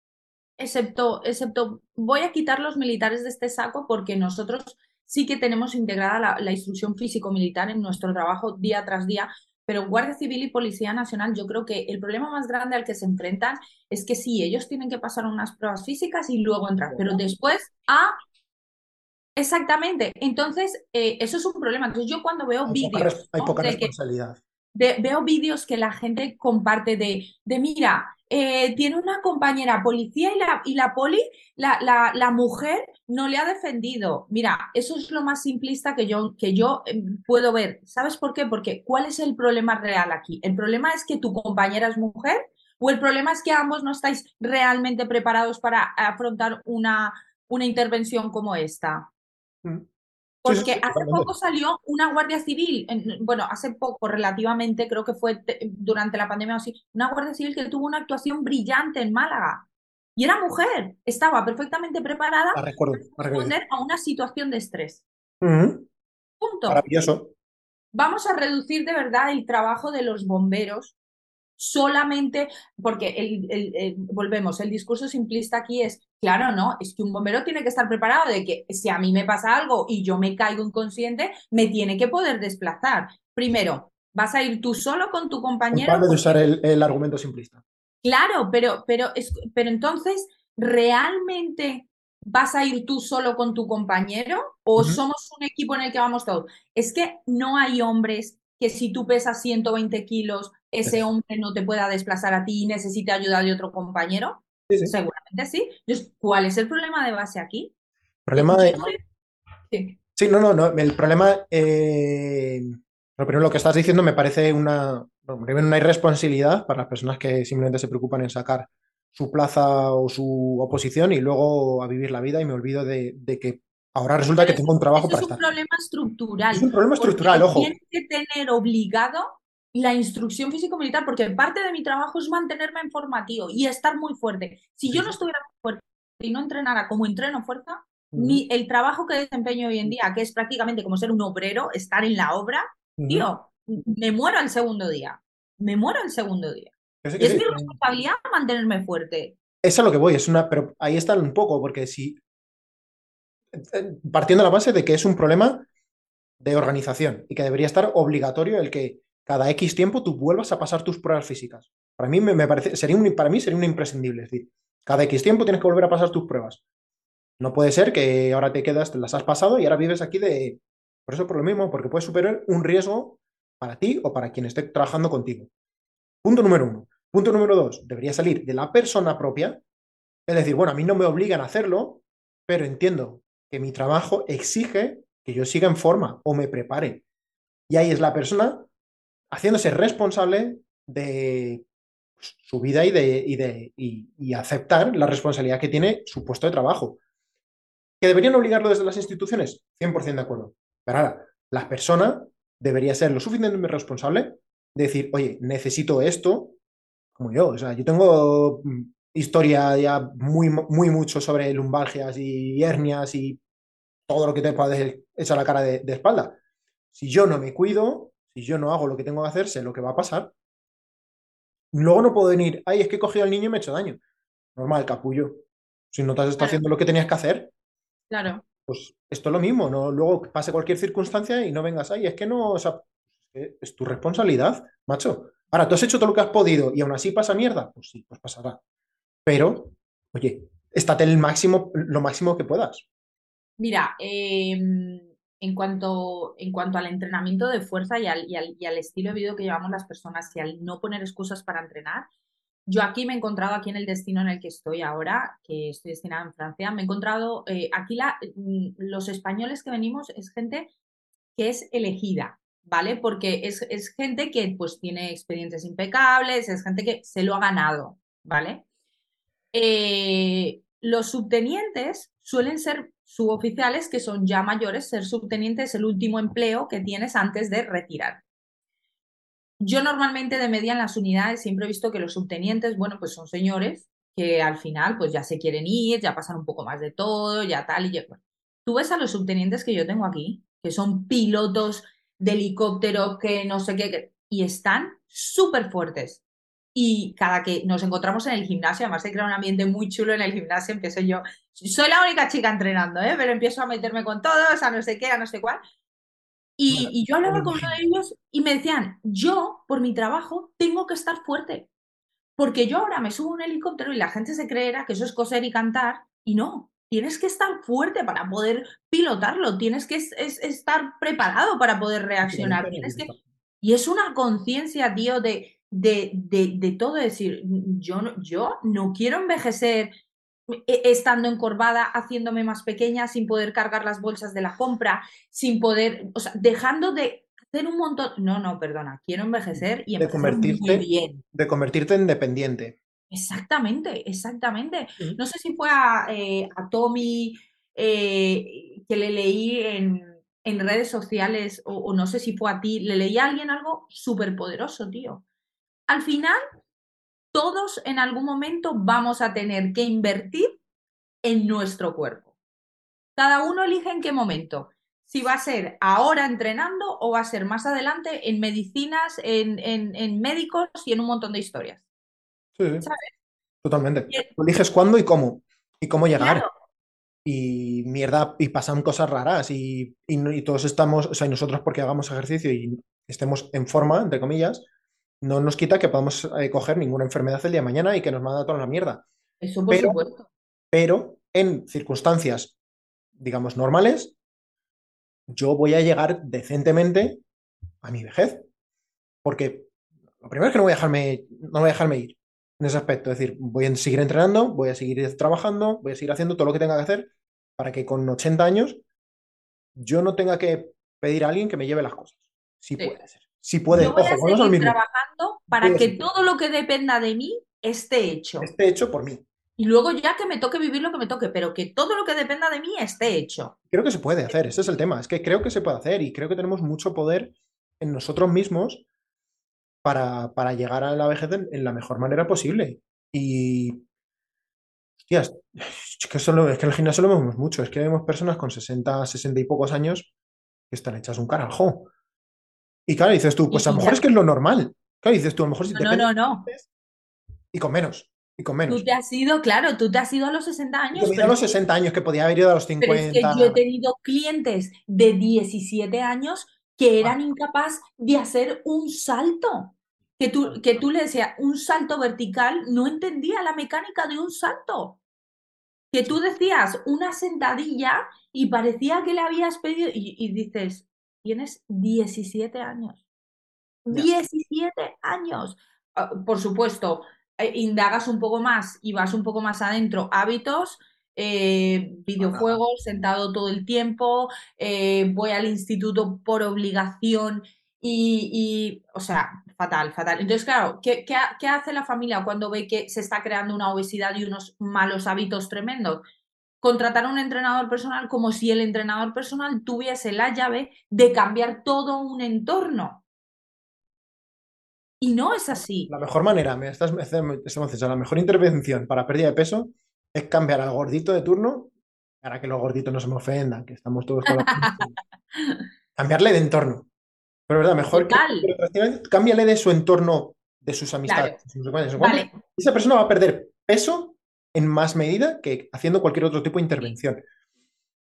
excepto, excepto, voy a quitar los militares de este saco porque nosotros sí que tenemos integrada la, instrucción físico-militar en nuestro trabajo día tras día, pero Guardia Civil y Policía Nacional, yo creo que el problema más grande al que se enfrentan es que sí, ellos tienen que pasar unas pruebas físicas y luego entrar, pero después a Exactamente. Entonces, eh, eso es un problema. Entonces, yo cuando veo vídeos. Hay poca responsabilidad. veo vídeos que la gente comparte de, de mira, eh, tiene una compañera policía y la, y la poli, la, la, la, mujer no le ha defendido. Mira, eso es lo más simplista que yo, que yo em, puedo ver. ¿Sabes por qué? Porque ¿cuál es el problema real aquí? ¿El problema es que tu compañera es mujer? ¿O el problema es que ambos no estáis realmente preparados para afrontar una, una intervención como esta? Mm. Porque hace poco salió una guardia civil, bueno, hace poco relativamente, creo que fue durante la pandemia o así, una guardia civil que tuvo una actuación brillante en Málaga. Y era mujer, estaba perfectamente preparada para responder a una situación de estrés. Punto. Maravilloso. Vamos a reducir de verdad el trabajo de los bomberos solamente porque el, volvemos, el discurso simplista aquí es, claro, no, es que un bombero tiene que estar preparado de que si a mí me pasa algo y yo me caigo inconsciente, me tiene que poder desplazar. Primero, vas a ir tú solo con tu compañero. de usar el, argumento simplista. Claro, pero, pero, es, pero entonces, ¿realmente vas a ir tú solo con tu compañero o somos un equipo en el que vamos todos? Es que no hay hombres que si tú pesas 120 kilos ese hombre no te pueda desplazar a ti y necesite ayuda de otro compañero? Seguramente sí. Entonces, ¿cuál es el problema de base aquí? Problema de... Sí. sí, no, no, no. El problema, eh... primero lo que estás diciendo me parece una, una irresponsabilidad para las personas que simplemente se preocupan en sacar su plaza o su oposición y luego a vivir la vida y me olvido de, de que ahora resulta que tengo un trabajo para estar. Es un problema estructural. Es un problema estructural, ojo. Tienes que tener obligado la instrucción físico-militar, porque parte de mi trabajo es mantenerme en formativo y estar muy fuerte. Si yo no estuviera fuerte y no entrenara como entreno fuerza, ni el trabajo que desempeño hoy en día, que es prácticamente como ser un obrero, estar en la obra, tío, me muero al segundo día. Me muero al segundo día. es mi responsabilidad mantenerme fuerte. Eso es lo que voy, es una, pero ahí está un poco, porque si partiendo de la base de que es un problema de organización y que debería estar obligatorio el que cada X tiempo tú vuelvas a pasar tus pruebas físicas. Para mí, me, parece, sería un, para mí sería un imprescindible. Es decir, cada X tiempo tienes que volver a pasar tus pruebas. No puede ser que ahora te quedas, las has pasado y ahora vives aquí de... Por eso por lo mismo, porque puedes superar un riesgo para ti o para quien esté trabajando contigo. Punto número uno. Punto número dos, debería salir de la persona propia. Es decir, bueno, a mí no me obligan a hacerlo, pero entiendo que mi trabajo exige que yo siga en forma o me prepare. Y ahí es la persona haciéndose responsable de su vida y, de, y, aceptar la responsabilidad que tiene su puesto de trabajo. ¿Que deberían obligarlo desde las instituciones? 100% de acuerdo. Pero ahora, la persona debería ser lo suficientemente responsable de decir, oye, necesito esto, como yo. O sea, yo tengo mm, historia ya muy, muy mucho sobre lumbalgias y hernias y todo lo que te puede echar la cara de espalda. Si yo no me cuido, si yo no hago lo que tengo que hacer, sé lo que va a pasar. Luego no puedo venir, ay, es que he cogido al niño y me he hecho daño. Normal, capullo. Si no te has estado haciendo lo que tenías que hacer. Claro. Pues esto es lo mismo, ¿no? Luego pase cualquier circunstancia y no vengas ahí. Es que no, o sea, es tu responsabilidad, macho. Ahora, tú has hecho todo lo que has podido y aún así pasa mierda. Pues sí, pues pasará. Pero, oye, estate el máximo, lo máximo que puedas. Mira, em, en, cuanto, en cuanto al entrenamiento de fuerza y al, y al, estilo de vida que llevamos las personas y al no poner excusas para entrenar, yo aquí me he encontrado, aquí en el destino en el que estoy ahora, que estoy destinada en Francia, me he encontrado, eh, aquí mm, los españoles que venimos es gente que es elegida, ¿vale? Porque es, es, gente que pues tiene expedientes impecables, es gente que se lo ha ganado, ¿vale? Eh, los subtenientes suelen ser suboficiales que son ya mayores, ser subteniente es el último empleo que tienes antes de retirar. Yo normalmente de media en las unidades siempre he visto que los subtenientes, bueno, pues son señores que al final pues ya se quieren ir, ya pasan un poco más de todo, ya tal y ya. Tú ves a los subtenientes que yo tengo aquí, que son pilotos de helicóptero, que no sé qué, y están súper fuertes. Y cada que nos encontramos en el gimnasio, además se crea un ambiente muy chulo en el gimnasio, empiezo yo, soy la única chica entrenando, ¿eh? pero empiezo a meterme con todos, a no sé qué, a no sé cuál. Y, y yo hablaba con uno de ellos y me decían, yo, por mi trabajo, tengo que estar fuerte. Porque yo ahora me subo a un helicóptero y la gente se creerá que eso es coser y cantar, y no, tienes que estar fuerte para poder pilotarlo, tienes que estar preparado para poder reaccionar. Y es una conciencia, tío, de, de, de, todo. decir, yo, yo no quiero envejecer e, estando encorvada, haciéndome más pequeña, sin poder cargar las bolsas de la compra, sin poder, o sea, dejando de hacer un montón. No, no, perdona, quiero envejecer y de convertirte, bien. De convertirte en dependiente. Exactamente, exactamente. No sé si fue a, eh, Tommy eh, que le leí en, en redes sociales o, no sé si fue a ti, le leí a alguien algo súper poderoso, tío. Al final, todos en algún momento vamos a tener que invertir en nuestro cuerpo. Cada uno elige en qué momento. Si va a ser ahora entrenando o va a ser más adelante en medicinas, en, en médicos y en un montón de historias. Sí, Totalmente. Tú eliges cuándo y cómo. Y cómo llegar. Y mierda, y pasan cosas raras. Y, y, todos estamos, o sea, y nosotros porque hagamos ejercicio y estemos en forma, entre comillas, no nos quita que podamos eh, coger ninguna enfermedad el día de mañana y que nos manda toda la mierda. Eso por supuesto. Pero en circunstancias, digamos, normales, yo voy a llegar decentemente a mi vejez. Porque lo primero es que no voy a dejarme, no voy a dejarme ir en ese aspecto. Es decir, voy a seguir entrenando, voy a seguir trabajando, voy a seguir haciendo todo lo que tenga que hacer para que con 80 años yo no tenga que pedir a alguien que me lleve las cosas. Sí, puede ser. Sí puede. Yo voy a seguir trabajando para que todo lo que dependa de mí esté hecho. Esté hecho por mí. Y luego ya que me toque vivir lo que me toque, pero que todo lo que dependa de mí esté hecho. Creo que se puede hacer, ese es el tema. Es que creo que se puede hacer y creo que tenemos mucho poder en nosotros mismos para, llegar a la vejez en, la mejor manera posible. Y. Hostias, es que, solo, es que en el gimnasio lo vemos mucho. Es que vemos personas con 60, 60 y pocos años que están hechas un carajo. Y claro, dices tú, pues a lo mejor es que es lo normal. Claro, dices tú, a lo mejor si te No, no, no. Y con menos. Y con menos. Tú te has ido, claro, tú te has ido a los 60 años. Yo he ido a los 60 años, que podía haber ido a los 50. Pero es que yo he tenido clientes de 17 años que eran ah. incapaces de hacer un salto que tú, que tú le decías un salto vertical, no entendía la mecánica de un salto. Que tú decías una sentadilla y parecía que le habías pedido y, dices, tienes 17 años. 17 años. Ah, por supuesto, eh, indagas un poco más y vas un poco más adentro, hábitos, eh, videojuegos, sentado todo el tiempo, eh, voy al instituto por obligación y, o sea, fatal, fatal. Entonces, claro, ¿qué, ¿qué, hace la familia cuando ve que se está creando una obesidad y unos malos hábitos tremendos? Contratar a un entrenador personal como si el entrenador personal tuviese la llave de cambiar todo un entorno. Y no es así. La mejor manera, me estás, estamos la mejor intervención para pérdida de peso es cambiar al gordito de turno, para que los gorditos no se me ofendan, que estamos todos con la... [laughs] Cambiarle de entorno. Pero verdad, mejor que cámbiale de su entorno, de sus amistades. Esa persona va a perder peso en más medida que haciendo cualquier otro tipo de intervención.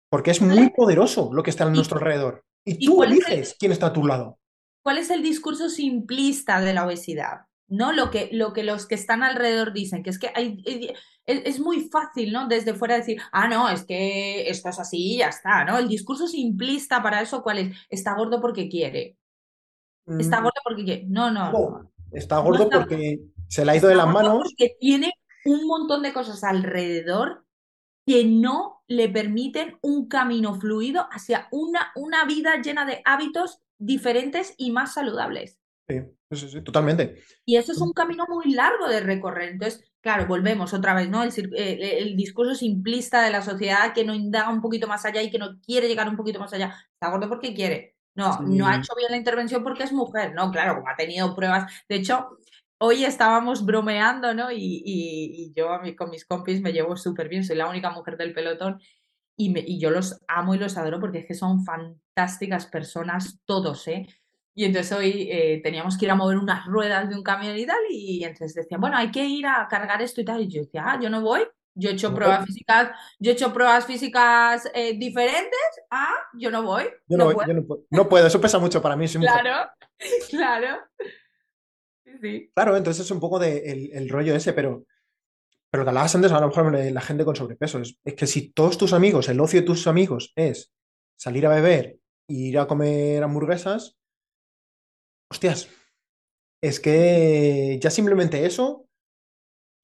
Porque es muy poderoso lo que está a ¿Y- nuestro alrededor. Y y tú cuál es el- eliges quién está a tu lado. ¿Cuál es el discurso simplista de la obesidad? ¿No? Lo que, lo que los que están alrededor dicen, que es que hay, es, es muy fácil, ¿no? Desde fuera decir, ah, no, es que esto es así y ya está, ¿no? El discurso simplista para eso, ¿cuál es? Está gordo porque quiere. Está Mm, gordo porque quiere. No, no, no. no, está gordo porque se le ha ido de las manos. Porque tiene un montón de cosas alrededor que no le permiten un camino fluido hacia una, una vida llena de hábitos diferentes y más saludables. Sí, sí, sí, totalmente. Y eso es un camino muy largo de recorrer. Entonces, claro, volvemos otra vez, ¿no? El, cir- el- el discurso simplista de la sociedad que no indaga un poquito más allá y que no quiere llegar un poquito más allá. Está gordo porque quiere. No, Sí. no ha hecho bien la intervención porque es mujer. No, claro, como ha tenido pruebas. De hecho, hoy estábamos bromeando, ¿no? Y, y- y yo a mí- con mis compis me llevo súper bien. Soy la única mujer del pelotón. Y, me- y yo los amo y los adoro porque es que son fantásticas personas todos, ¿eh? Y entonces hoy eh, teníamos que ir a mover unas ruedas de un camión y tal, y entonces decían, bueno, hay que ir a cargar esto y tal. Y yo decía, ah, yo no voy, yo he hecho No pruebas voy. físicas, yo he hecho pruebas físicas eh, diferentes, ah, yo no voy, Yo no no, puedo. yo no puedo. No puedo, eso pesa mucho para mí. soy mujer. Claro, [laughs] claro. Sí. Claro, entonces es un poco de el, el rollo ese, pero, pero que hablabas antes, a lo mejor la gente con sobrepeso. Es, es que si todos tus amigos, el ocio de tus amigos es salir a beber e ir a comer hamburguesas, hostias, es que ya simplemente eso,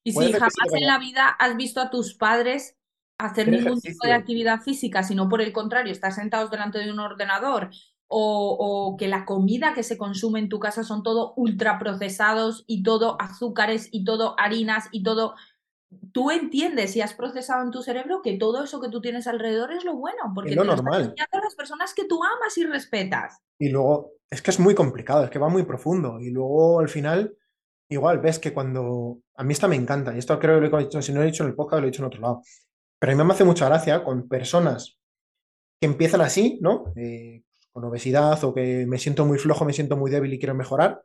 Y si jamás en la vida has visto a tus padres hacer ningún tipo de actividad física, sino por el contrario, estar sentados delante de un ordenador, o, o que la comida que se consume en tu casa son todo ultraprocesados y todo azúcares y todo harinas y todo... Tú entiendes y has procesado en tu cerebro que todo eso que tú tienes alrededor es lo bueno, porque Es lo te lo normal. enseñando a las personas que tú amas y respetas. Y luego, es que es muy complicado, es que va muy profundo. Y luego al final, igual ves que cuando. A mí esta me encanta, y esto creo que lo he dicho, si no lo he dicho en el podcast, lo he dicho en otro lado. Pero a mí me hace mucha gracia con personas que empiezan así, ¿no? Eh, con obesidad o que me siento muy flojo, me siento muy débil y quiero mejorar.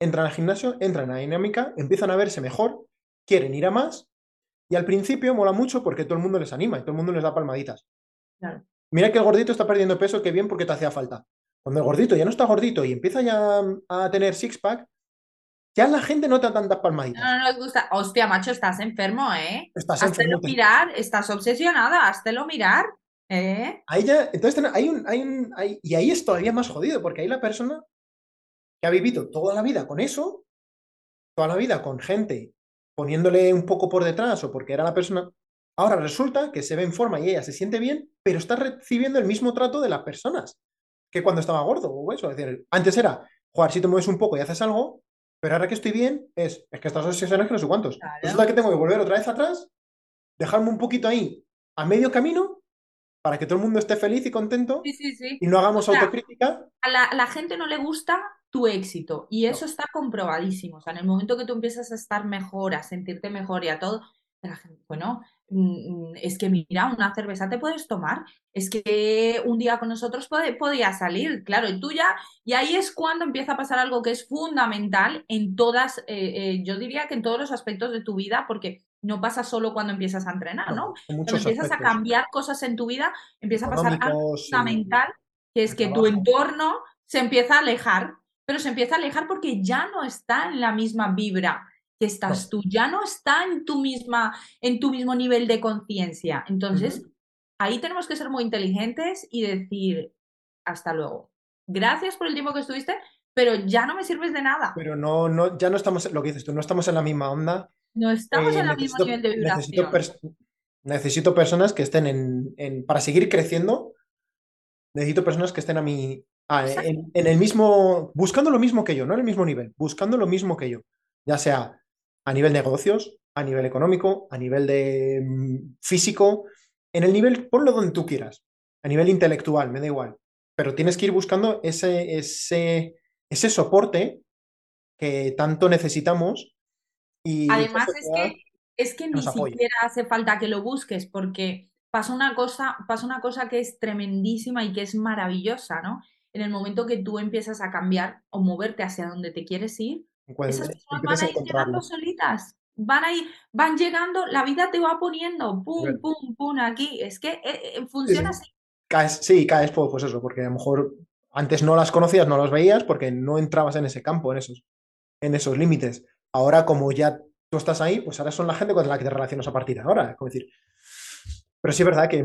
Entran al gimnasio, entran a la dinámica, empiezan a verse mejor, quieren ir a más. Y al principio mola mucho porque todo el mundo les anima y todo el mundo les da palmaditas. Claro. Mira que el gordito está perdiendo peso, qué bien porque te hacía falta. Cuando el gordito ya no está gordito y empieza ya a tener six-pack, ya la gente no te da tantas palmaditas. No, no nos gusta. Hostia, macho, estás enfermo, ¿eh? Estás Háztelo enfermo. mirar, estás obsesionada, háztelo mirar, ¿eh? Ahí ya, entonces hay un, hay un, hay- y ahí es todavía más jodido, porque ahí la persona que ha vivido toda la vida con eso, toda la vida con gente poniéndole un poco por detrás o porque era la persona, ahora resulta que se ve en forma y ella se siente bien, pero está recibiendo el mismo trato de las personas que cuando estaba gordo o eso. Es decir, antes era, jugar si te mueves un poco y haces algo, pero ahora que estoy bien, es, es que estas obsesiones que no sé cuántos. Claro. Resulta que tengo que volver otra vez atrás, dejarme un poquito ahí a medio camino para que todo el mundo esté feliz y contento Sí, sí, sí. y no hagamos O sea, autocrítica. A la, a la gente no le gusta tu éxito y eso está comprobadísimo. O sea, en el momento que tú empiezas a estar mejor, a sentirte mejor y a todo, la gente, bueno, mm, es que mira, una cerveza te puedes tomar, es que un día con nosotros puede, podía salir, claro, y tú ya, y ahí es cuando empieza a pasar algo que es fundamental en todas, eh, eh, yo diría que en todos los aspectos de tu vida, porque no pasa solo cuando empiezas a entrenar, ¿no? Cuando empiezas a cambiar cosas en tu vida, empieza a pasar algo fundamental, que es que tu entorno se empieza a alejar, pero se empieza a alejar porque ya no está en la misma vibra que estás tú, ya no está en tu misma, en tu mismo nivel de conciencia. Entonces, ahí tenemos que ser muy inteligentes y decir, hasta luego. Gracias por el tiempo que estuviste, pero ya no me sirves de nada. Pero no, no, ya no estamos, lo que dices tú, no estamos en la misma onda. No estamos Eh, en el mismo necesito, nivel de necesito, vibración. pers- necesito personas que estén en, en- para seguir creciendo, necesito personas que estén a mi, en el mismo, buscando lo mismo que yo, no en el mismo nivel, buscando lo mismo que yo, ya sea a nivel negocios, a nivel económico, a nivel de mm, físico, en el nivel, ponlo donde tú quieras, a nivel intelectual, me da igual, pero tienes que ir buscando ese, ese, ese soporte que tanto necesitamos y Además, es que, es que ni apoye. siquiera hace falta que lo busques, porque pasa una cosa, pasa una cosa que es tremendísima y que es maravillosa, ¿no? En el momento que tú empiezas a cambiar o moverte hacia donde te quieres ir, Encuent- esas personas van a ir llegando solitas. Van a ir, van llegando, la vida te va poniendo, pum, pum, pum, aquí. Es que eh, eh, Sí, funciona sí. así. caes, sí, caes, pues, pues eso, porque a lo mejor antes no las conocías, no las veías porque no entrabas en ese campo, en esos, en esos límites. Ahora, como ya tú estás ahí, pues ahora son la gente con la que te relacionas a partir de ahora. Es como decir. Pero sí es verdad que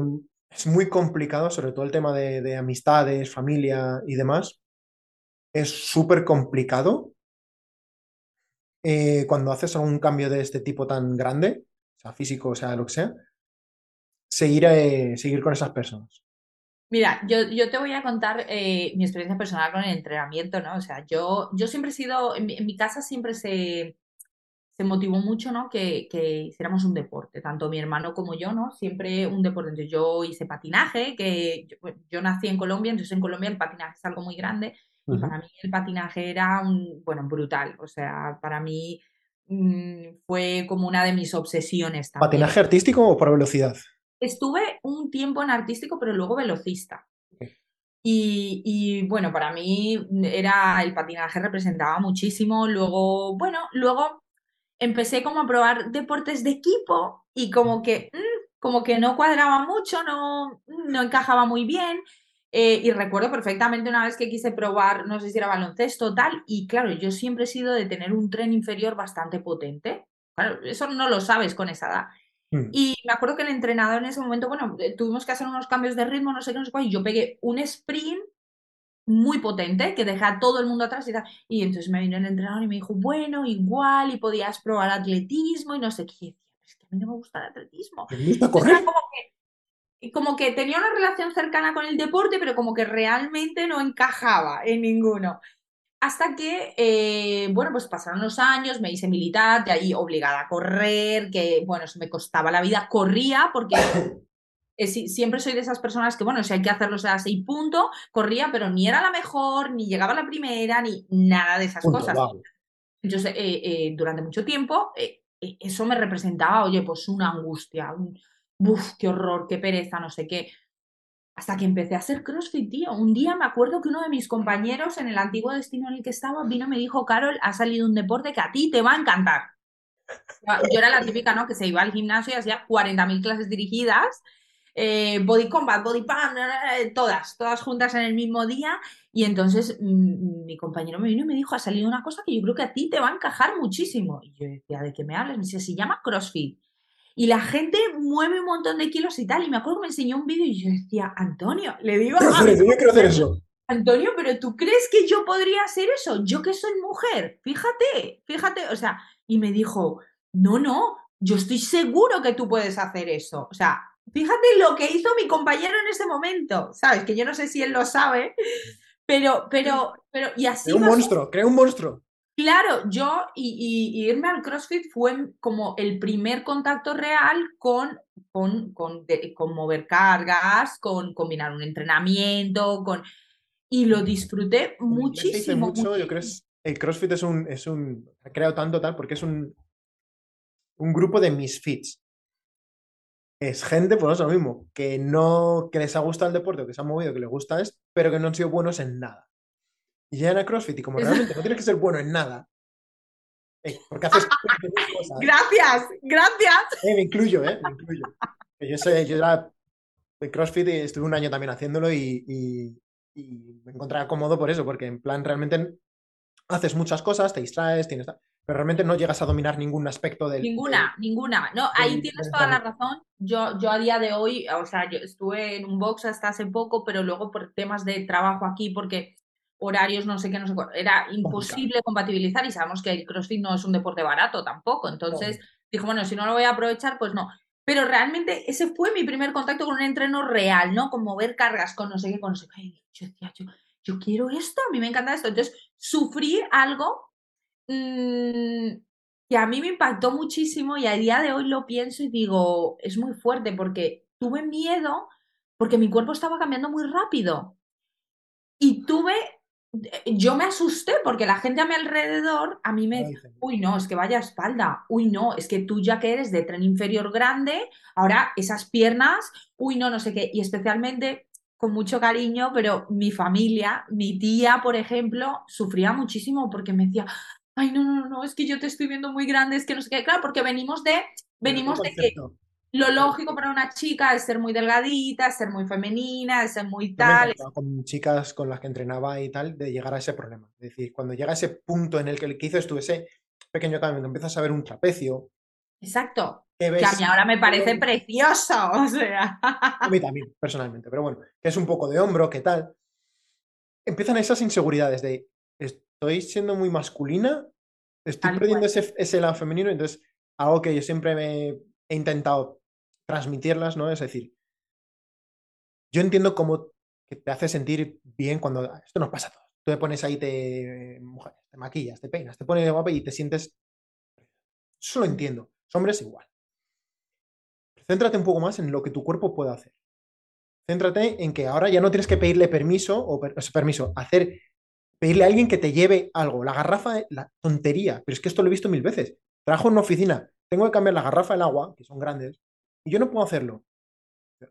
es muy complicado, sobre todo el tema de, amistades, familia y demás. Es súper complicado eh, cuando haces algún cambio de este tipo tan grande, sea físico, o sea lo que sea, seguir, eh, seguir con esas personas. Mira, yo, yo te voy a contar eh, mi experiencia personal con el entrenamiento, ¿no? O sea, yo, yo siempre he sido, en mi, casa siempre se, se motivó mucho, ¿no? Que, que, hiciéramos un deporte, tanto mi hermano como yo, ¿no? Siempre un deporte. Entonces yo hice patinaje, que yo, nací en Colombia, entonces en Colombia el patinaje es algo muy grande y para mí el patinaje era un, bueno, brutal. O sea, para mí mm, fue como una de mis obsesiones también. ¿Patinaje artístico o por velocidad? Estuve un tiempo en artístico, pero luego velocista. Y, y, bueno, para mí era el patinaje representaba muchísimo. Luego, bueno, luego empecé como a probar deportes de equipo y como que, mm, como que no cuadraba mucho, no, no encajaba muy bien. Eh, y recuerdo perfectamente una vez que quise probar, no sé si era baloncesto tal, y claro, yo siempre he sido de tener un tren inferior bastante potente. Claro, eso no lo sabes con esa edad. Mm. Y me acuerdo que el entrenador en ese momento, bueno, eh, tuvimos que hacer unos cambios de ritmo, no sé qué, no sé cuál, y yo pegué un sprint muy potente que dejé a todo el mundo atrás y tal. Y entonces me vino el entrenador y me dijo, bueno, igual, y podías probar atletismo y no sé qué. es que a mí no me gusta el atletismo. Como que, como que tenía una relación cercana con el deporte, pero como que realmente no encajaba en ninguno. Hasta que, eh, bueno, pues pasaron los años, me hice militar, de ahí obligada a correr, que, bueno, se me costaba la vida. Corría porque [coughs] eh, siempre soy de esas personas que, bueno, si hay que hacerlo, o sea, así punto, corría, pero ni era la mejor, ni llegaba a la primera, ni nada de esas cosas. Entonces, eh, eh, durante mucho tiempo, eso me representaba, oye, pues una angustia, un, uf, qué horror, qué pereza, no sé qué. Hasta que empecé a hacer CrossFit, tío. Un día me acuerdo que uno de mis compañeros en el antiguo destino en el que estaba vino y me dijo, Carol, ha salido un deporte que a ti te va a encantar. Yo era la típica, ¿no? Que se iba al gimnasio y hacía 40.000 clases dirigidas eh, body combat, body pump, todas, todas juntas en el mismo día. Y entonces mm, mi compañero me vino y me dijo, ha salido una cosa que yo creo que a ti te va a encajar muchísimo. Y yo decía, ¿de qué me hablas? Me decía, se llama CrossFit. Y la gente mueve un montón de kilos y tal. Y me acuerdo que me enseñó un vídeo y yo decía, Antonio, le digo... quiero hacer eso. Antonio, pero ¿tú crees que yo podría hacer eso? Yo que soy mujer, fíjate, fíjate, o sea, y me dijo, no, no, yo estoy seguro que tú puedes hacer eso. O sea, Fíjate lo que hizo mi compañero en ese momento, ¿sabes? Que yo no sé si él lo sabe, pero, pero, pero, y así. Creo un monstruo, creo un monstruo. Claro, yo y, irme al CrossFit fue como el primer contacto real con, con, con, con mover cargas, con combinar un entrenamiento, con y lo disfruté muchísimo. Mucho, Yo creo que el CrossFit es un, es un, ha creado tanto tal porque es un, un grupo de misfits es gente, pues eso lo mismo, que no, que les ha gustado el deporte, que se ha movido, que les gusta esto, pero que no han sido buenos en nada. Y llegan a CrossFit y como realmente no tienes que ser bueno en nada, eh, porque haces [laughs] cosas. Gracias, gracias. Eh, me incluyo, eh, me incluyo. Yo, soy, yo era de CrossFit y estuve un año también haciéndolo y, y, y, me encontraba cómodo por eso, porque en plan realmente haces muchas cosas, te distraes, tienes pero realmente no llegas a dominar ningún aspecto del... Ninguna, ninguna. No, ahí tienes toda la razón. Yo, yo a día de hoy, o sea, yo estuve en un box hasta hace poco, pero luego por temas de trabajo aquí, porque horarios, no sé qué, no sé cuál, era imposible compatibilizar y sabemos que el CrossFit no es un deporte barato tampoco. Entonces, dijo, bueno, si no lo voy a aprovechar, pues no. Pero realmente ese fue mi primer contacto con un entreno real, ¿no? Con mover cargas, con no sé qué, con no sé qué. Yo decía, yo, yo quiero esto, a mí me encanta esto. Entonces, sufrí algo Mm, que a mí me impactó muchísimo y a día de hoy lo pienso y digo, es muy fuerte porque tuve miedo porque mi cuerpo estaba cambiando muy rápido. Y tuve, yo me asusté porque la gente a mi alrededor, a mí me dice, uy, no, es que vaya espalda, uy, no, es que tú ya que eres de tren inferior grande, ahora esas piernas, uy, no, no sé qué, y especialmente con mucho cariño, pero mi familia, mi tía, por ejemplo, sufría muchísimo porque me decía, ay, no, no, no, es que yo te estoy viendo muy grande, es que no sé qué, claro, porque venimos de, venimos de que, lo lógico para una chica es ser muy delgadita, es ser muy femenina, es ser muy tal. con chicas con las que entrenaba y tal, de llegar a ese problema. Es decir, cuando llega a ese punto en el que, el estuve ese pequeño cambio, empiezas a ver un trapecio. Exacto. Que, a mí ahora me parece precioso. [laughs] O sea. A mí también, personalmente. Pero bueno, que es un poco de hombro, ¿qué tal? Empiezan esas inseguridades de estoy siendo muy masculina, estoy perdiendo ese, ese lado femenino, entonces algo que yo siempre me he intentado transmitirlas, ¿no? Es decir, yo entiendo cómo te hace sentir bien cuando esto nos pasa a. Tú te pones ahí, te, te maquillas, te peinas, te pones guapa y te sientes... Eso lo entiendo. Los hombres igual. Céntrate un poco más en lo que tu cuerpo puede hacer. Céntrate en que ahora ya no tienes que pedirle permiso o, permiso, hacer, pedirle a alguien que te lleve algo. La garrafa, la tontería, pero es que esto lo he visto mil veces. Trabajo en una oficina, tengo que cambiar la garrafa del agua, que son grandes, y yo no puedo hacerlo.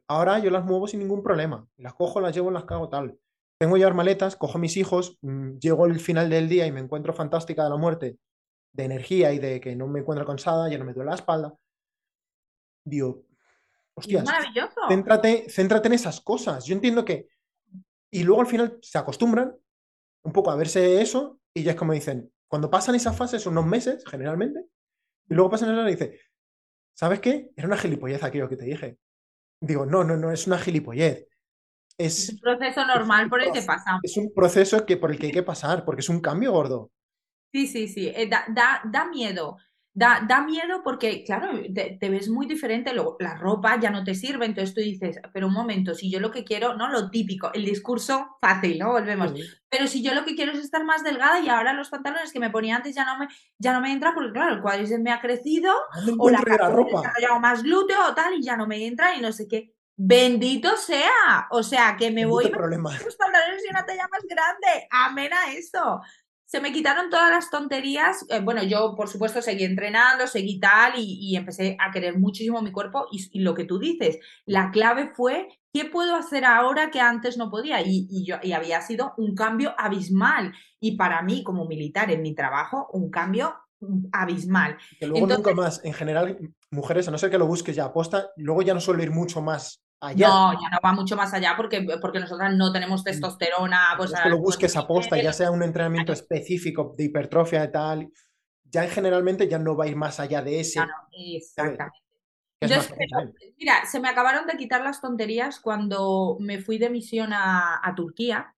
Ahora yo las muevo sin ningún problema. Las cojo, las llevo, las cago tal. Tengo llevar maletas, cojo a mis hijos, mm, llego al final del día y me encuentro fantástica de la muerte, de energía y de que no me encuentro cansada, ya no me duele la espalda. Digo, hostias, maravilloso. Céntrate, céntrate en esas cosas. Yo entiendo que. Y luego al final se acostumbran un poco a verse eso y ya es como dicen, cuando pasan esas fases, unos meses generalmente, y luego pasan el y dice, ¿sabes qué? Era una gilipollez aquello que te dije. Digo, no, no, no, es una gilipollez. Es, un proceso normal por el que pasa. Es un proceso que, por el que hay que pasar, porque es un cambio gordo. Sí, sí, sí, eh, da, da, da miedo. Da, da, miedo porque, claro, te, ves muy diferente, la ropa ya no te sirve, entonces tú dices, pero un momento, si yo lo que quiero, no lo típico, el discurso fácil, ¿no? Volvemos. Pero si yo lo que quiero es estar más delgada y ahora los pantalones que me ponía antes ya no me, ya no me entra porque, claro, el cuádriceps me ha crecido, o la, la ropa. he más glúteo o tal, y ya no me entra y no sé qué. Bendito sea, o sea, que me voy problema. los pantalones y una talla más grande. Amén a eso se me quitaron todas las tonterías. Eh, bueno, yo por supuesto seguí entrenando, seguí tal y, empecé a querer muchísimo mi cuerpo y, lo que tú dices, la clave fue, ¿qué puedo hacer ahora que antes no podía? Y, yo, y había sido un cambio abismal. Y para mí como militar en mi trabajo, un cambio abismal. Que luego nunca más, en general, mujeres, a no ser que lo busques ya aposta, luego ya no suele ir mucho más no, ya no va mucho más allá porque, porque nosotras no tenemos mm. testosterona. Pues, es que lo busques a posta, ya sea un entrenamiento específico de hipertrofia y tal, ya generalmente ya no va a ir más allá de ese. exactamente. mira, se me acabaron de quitar las tonterías cuando me fui de misión a, Turquía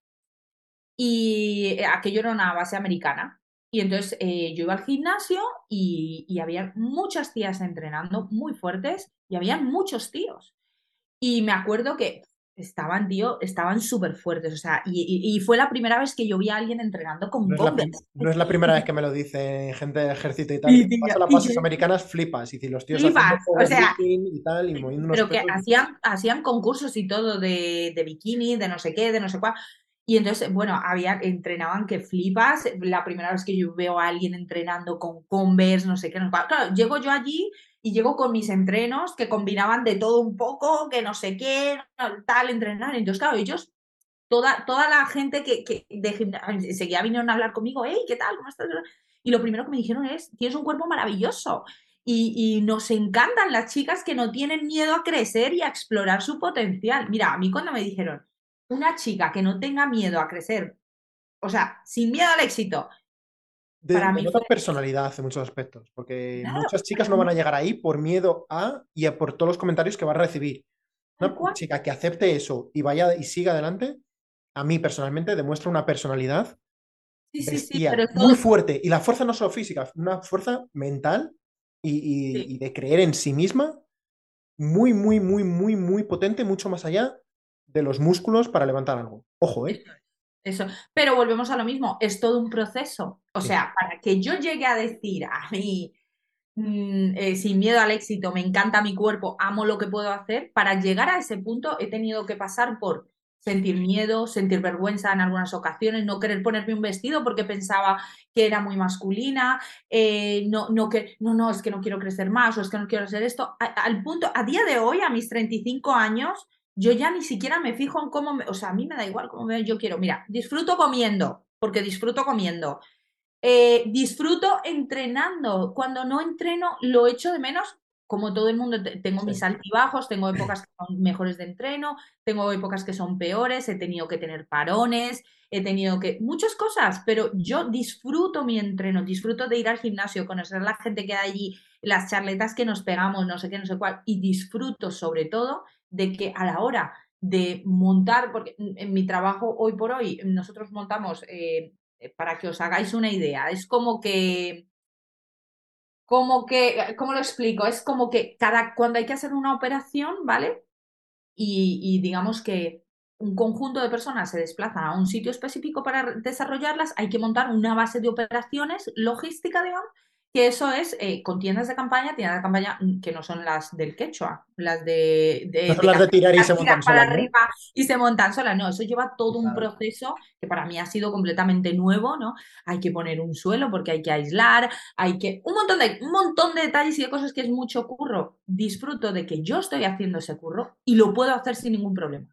y eh, aquello era una base americana. Y entonces eh, yo iba al gimnasio y, y había muchas tías entrenando muy fuertes y había muchos tíos. Y me acuerdo que estaban, tío, estaban súper fuertes. O sea, y, fue la primera vez que yo vi a alguien entrenando con no no es la primera vez que me lo dice gente del ejército y tal. Sí, a las bases americanas, flipas. Y si los tíos flipas, o sea, y tal, y Pero que hacían, hacían concursos y todo de, de bikini, de no sé qué, de no sé cuál. Y entonces, bueno, había, entrenaban que flipas. La primera vez que yo veo a alguien entrenando con Converse, no sé qué. No, claro, llego yo allí y llego con mis entrenos que combinaban de todo un poco, que no sé qué, tal, entrenar. Entonces, claro, ellos, toda, toda la gente que, que seguía vinieron a hablar conmigo, hey, ¿qué tal? ¿Cómo estás? Y lo primero que me dijeron es, tienes un cuerpo maravilloso. Y, y, nos encantan las chicas que no tienen miedo a crecer y a explorar su potencial. Mira, a mí cuando me dijeron, una chica que no tenga miedo a crecer, o sea, sin miedo al éxito. De, para mí personalidad en muchos aspectos, porque muchas chicas no van a llegar ahí por miedo a y por todos los comentarios que va a recibir. Una chica que acepte eso y vaya y siga adelante, a mí personalmente demuestra una personalidad muy fuerte. Y la fuerza no solo física, una fuerza mental y, y, de creer en sí misma muy, muy, muy, muy, muy potente, mucho más allá de los músculos para levantar algo. Ojo, ¿eh? Eso, pero volvemos a lo mismo, es todo un proceso. O sea, para que yo llegue a decir a mí, mm, eh, sin miedo al éxito, me encanta mi cuerpo, amo lo que puedo hacer, para llegar a ese punto he tenido que pasar por sentir miedo, sentir vergüenza en algunas ocasiones, no querer ponerme un vestido porque pensaba que era muy masculina, eh, no, no, que, no, no, es que no quiero crecer más o es que no quiero hacer esto. al punto, a día de hoy, a mis 35 años, yo ya ni siquiera me fijo en cómo, me, o sea, a mí me da igual cómo me, yo quiero, mira, disfruto comiendo, porque disfruto comiendo. Eh, disfruto entrenando. Cuando no entreno, lo echo de menos como todo el mundo, tengo mis altibajos, tengo [laughs] épocas que son mejores de entreno, tengo épocas que son peores, he tenido que tener parones, he tenido que... muchas cosas, pero yo disfruto mi entreno, disfruto de ir al gimnasio, conocer a la gente que hay allí, las charletas que nos pegamos, no sé qué, no sé cuál, y disfruto sobre todo de que a la hora de montar, porque en mi trabajo hoy por hoy nosotros montamos, eh, para que os hagáis una idea, es como que como que, ¿cómo lo explico? Es como que cada, cuando hay que hacer una operación, ¿vale? Y, digamos que un conjunto de personas se desplazan a un sitio específico para desarrollarlas, hay que montar una base de operaciones logística, digamos, que eso es eh, con tiendas de campaña, tiendas de campaña mm, que no son las del quechua, las de, de, las de tirar y se montan para arriba y se montan solas, no, eso lleva todo un proceso que para mí ha sido completamente nuevo, ¿no? Hay que poner un suelo porque hay que aislar, hay que un montón de un montón de detalles y de cosas que es mucho curro. Disfruto de que yo estoy haciendo ese curro y lo puedo hacer sin ningún problema.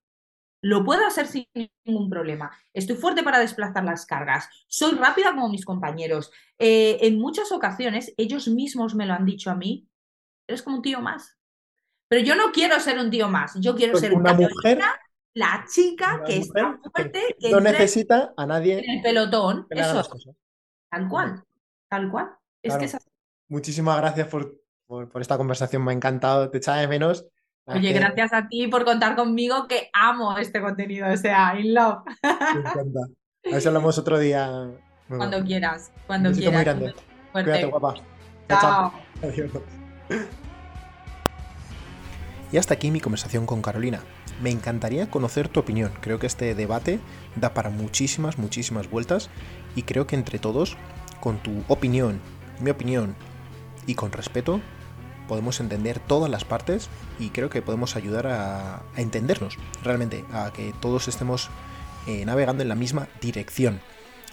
Lo puedo hacer sin ningún problema. Estoy fuerte para desplazar las cargas. Soy rápida como mis compañeros. Eh, en muchas ocasiones ellos mismos me lo han dicho a mí. Eres como un tío más. Pero yo no quiero ser un tío más. Yo quiero pues ser una mujer. La chica que está fuerte. Que no necesita a nadie. En el pelotón. Eso. Tal cual. Tal cual. Es que Muchísimas gracias por, por, esta conversación. Me ha encantado. Te echaba de menos. Oye, gracias a ti por contar conmigo que amo este contenido, o sea, in love. Me encanta. A ver si hablamos otro día. Cuando quieras, cuando quieras. muy grande. Cuídate, guapa. Chao. Adiós. Y hasta aquí mi conversación con Carolina. Me encantaría conocer tu opinión. Creo que este debate da para muchísimas, muchísimas vueltas y creo que entre todos, con tu opinión, mi opinión y con respeto, podemos entender todas las partes y creo que podemos ayudar a, entendernos realmente, a que todos estemos eh, navegando en la misma dirección.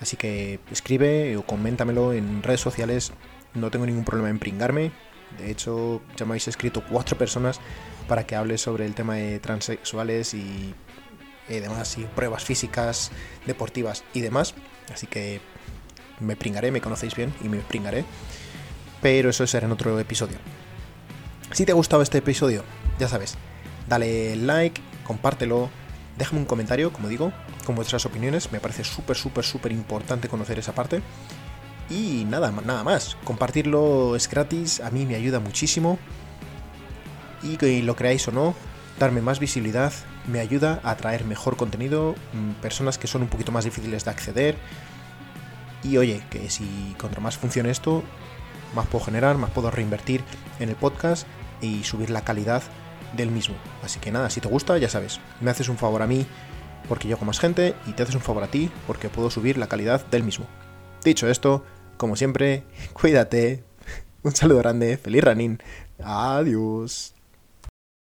Así que escribe o coméntamelo en redes sociales, no tengo ningún problema en pringarme. De hecho, ya me habéis escrito cuatro personas para que hable sobre el tema de transexuales y, y demás, y pruebas físicas, deportivas y demás. Así que me pringaré, me conocéis bien y me pringaré. Pero eso será en otro episodio. Si te ha gustado este episodio, ya sabes, dale like, compártelo, déjame un comentario, como digo, con vuestras opiniones, me parece súper, súper, súper importante conocer esa parte. Y nada, nada más, compartirlo es gratis, a mí me ayuda muchísimo. Y que lo creáis o no, darme más visibilidad me ayuda a traer mejor contenido, mm, personas que son un poquito más difíciles de acceder. Y oye, que si contra más funcione esto, más puedo generar, más puedo reinvertir en el podcast y subir la calidad del mismo. Así que nada, si te gusta, ya sabes, me haces un favor a mí porque llego más gente y te haces un favor a ti porque puedo subir la calidad del mismo. Dicho esto, como siempre, [laughs] cuídate. Un saludo grande, feliz running. Adiós.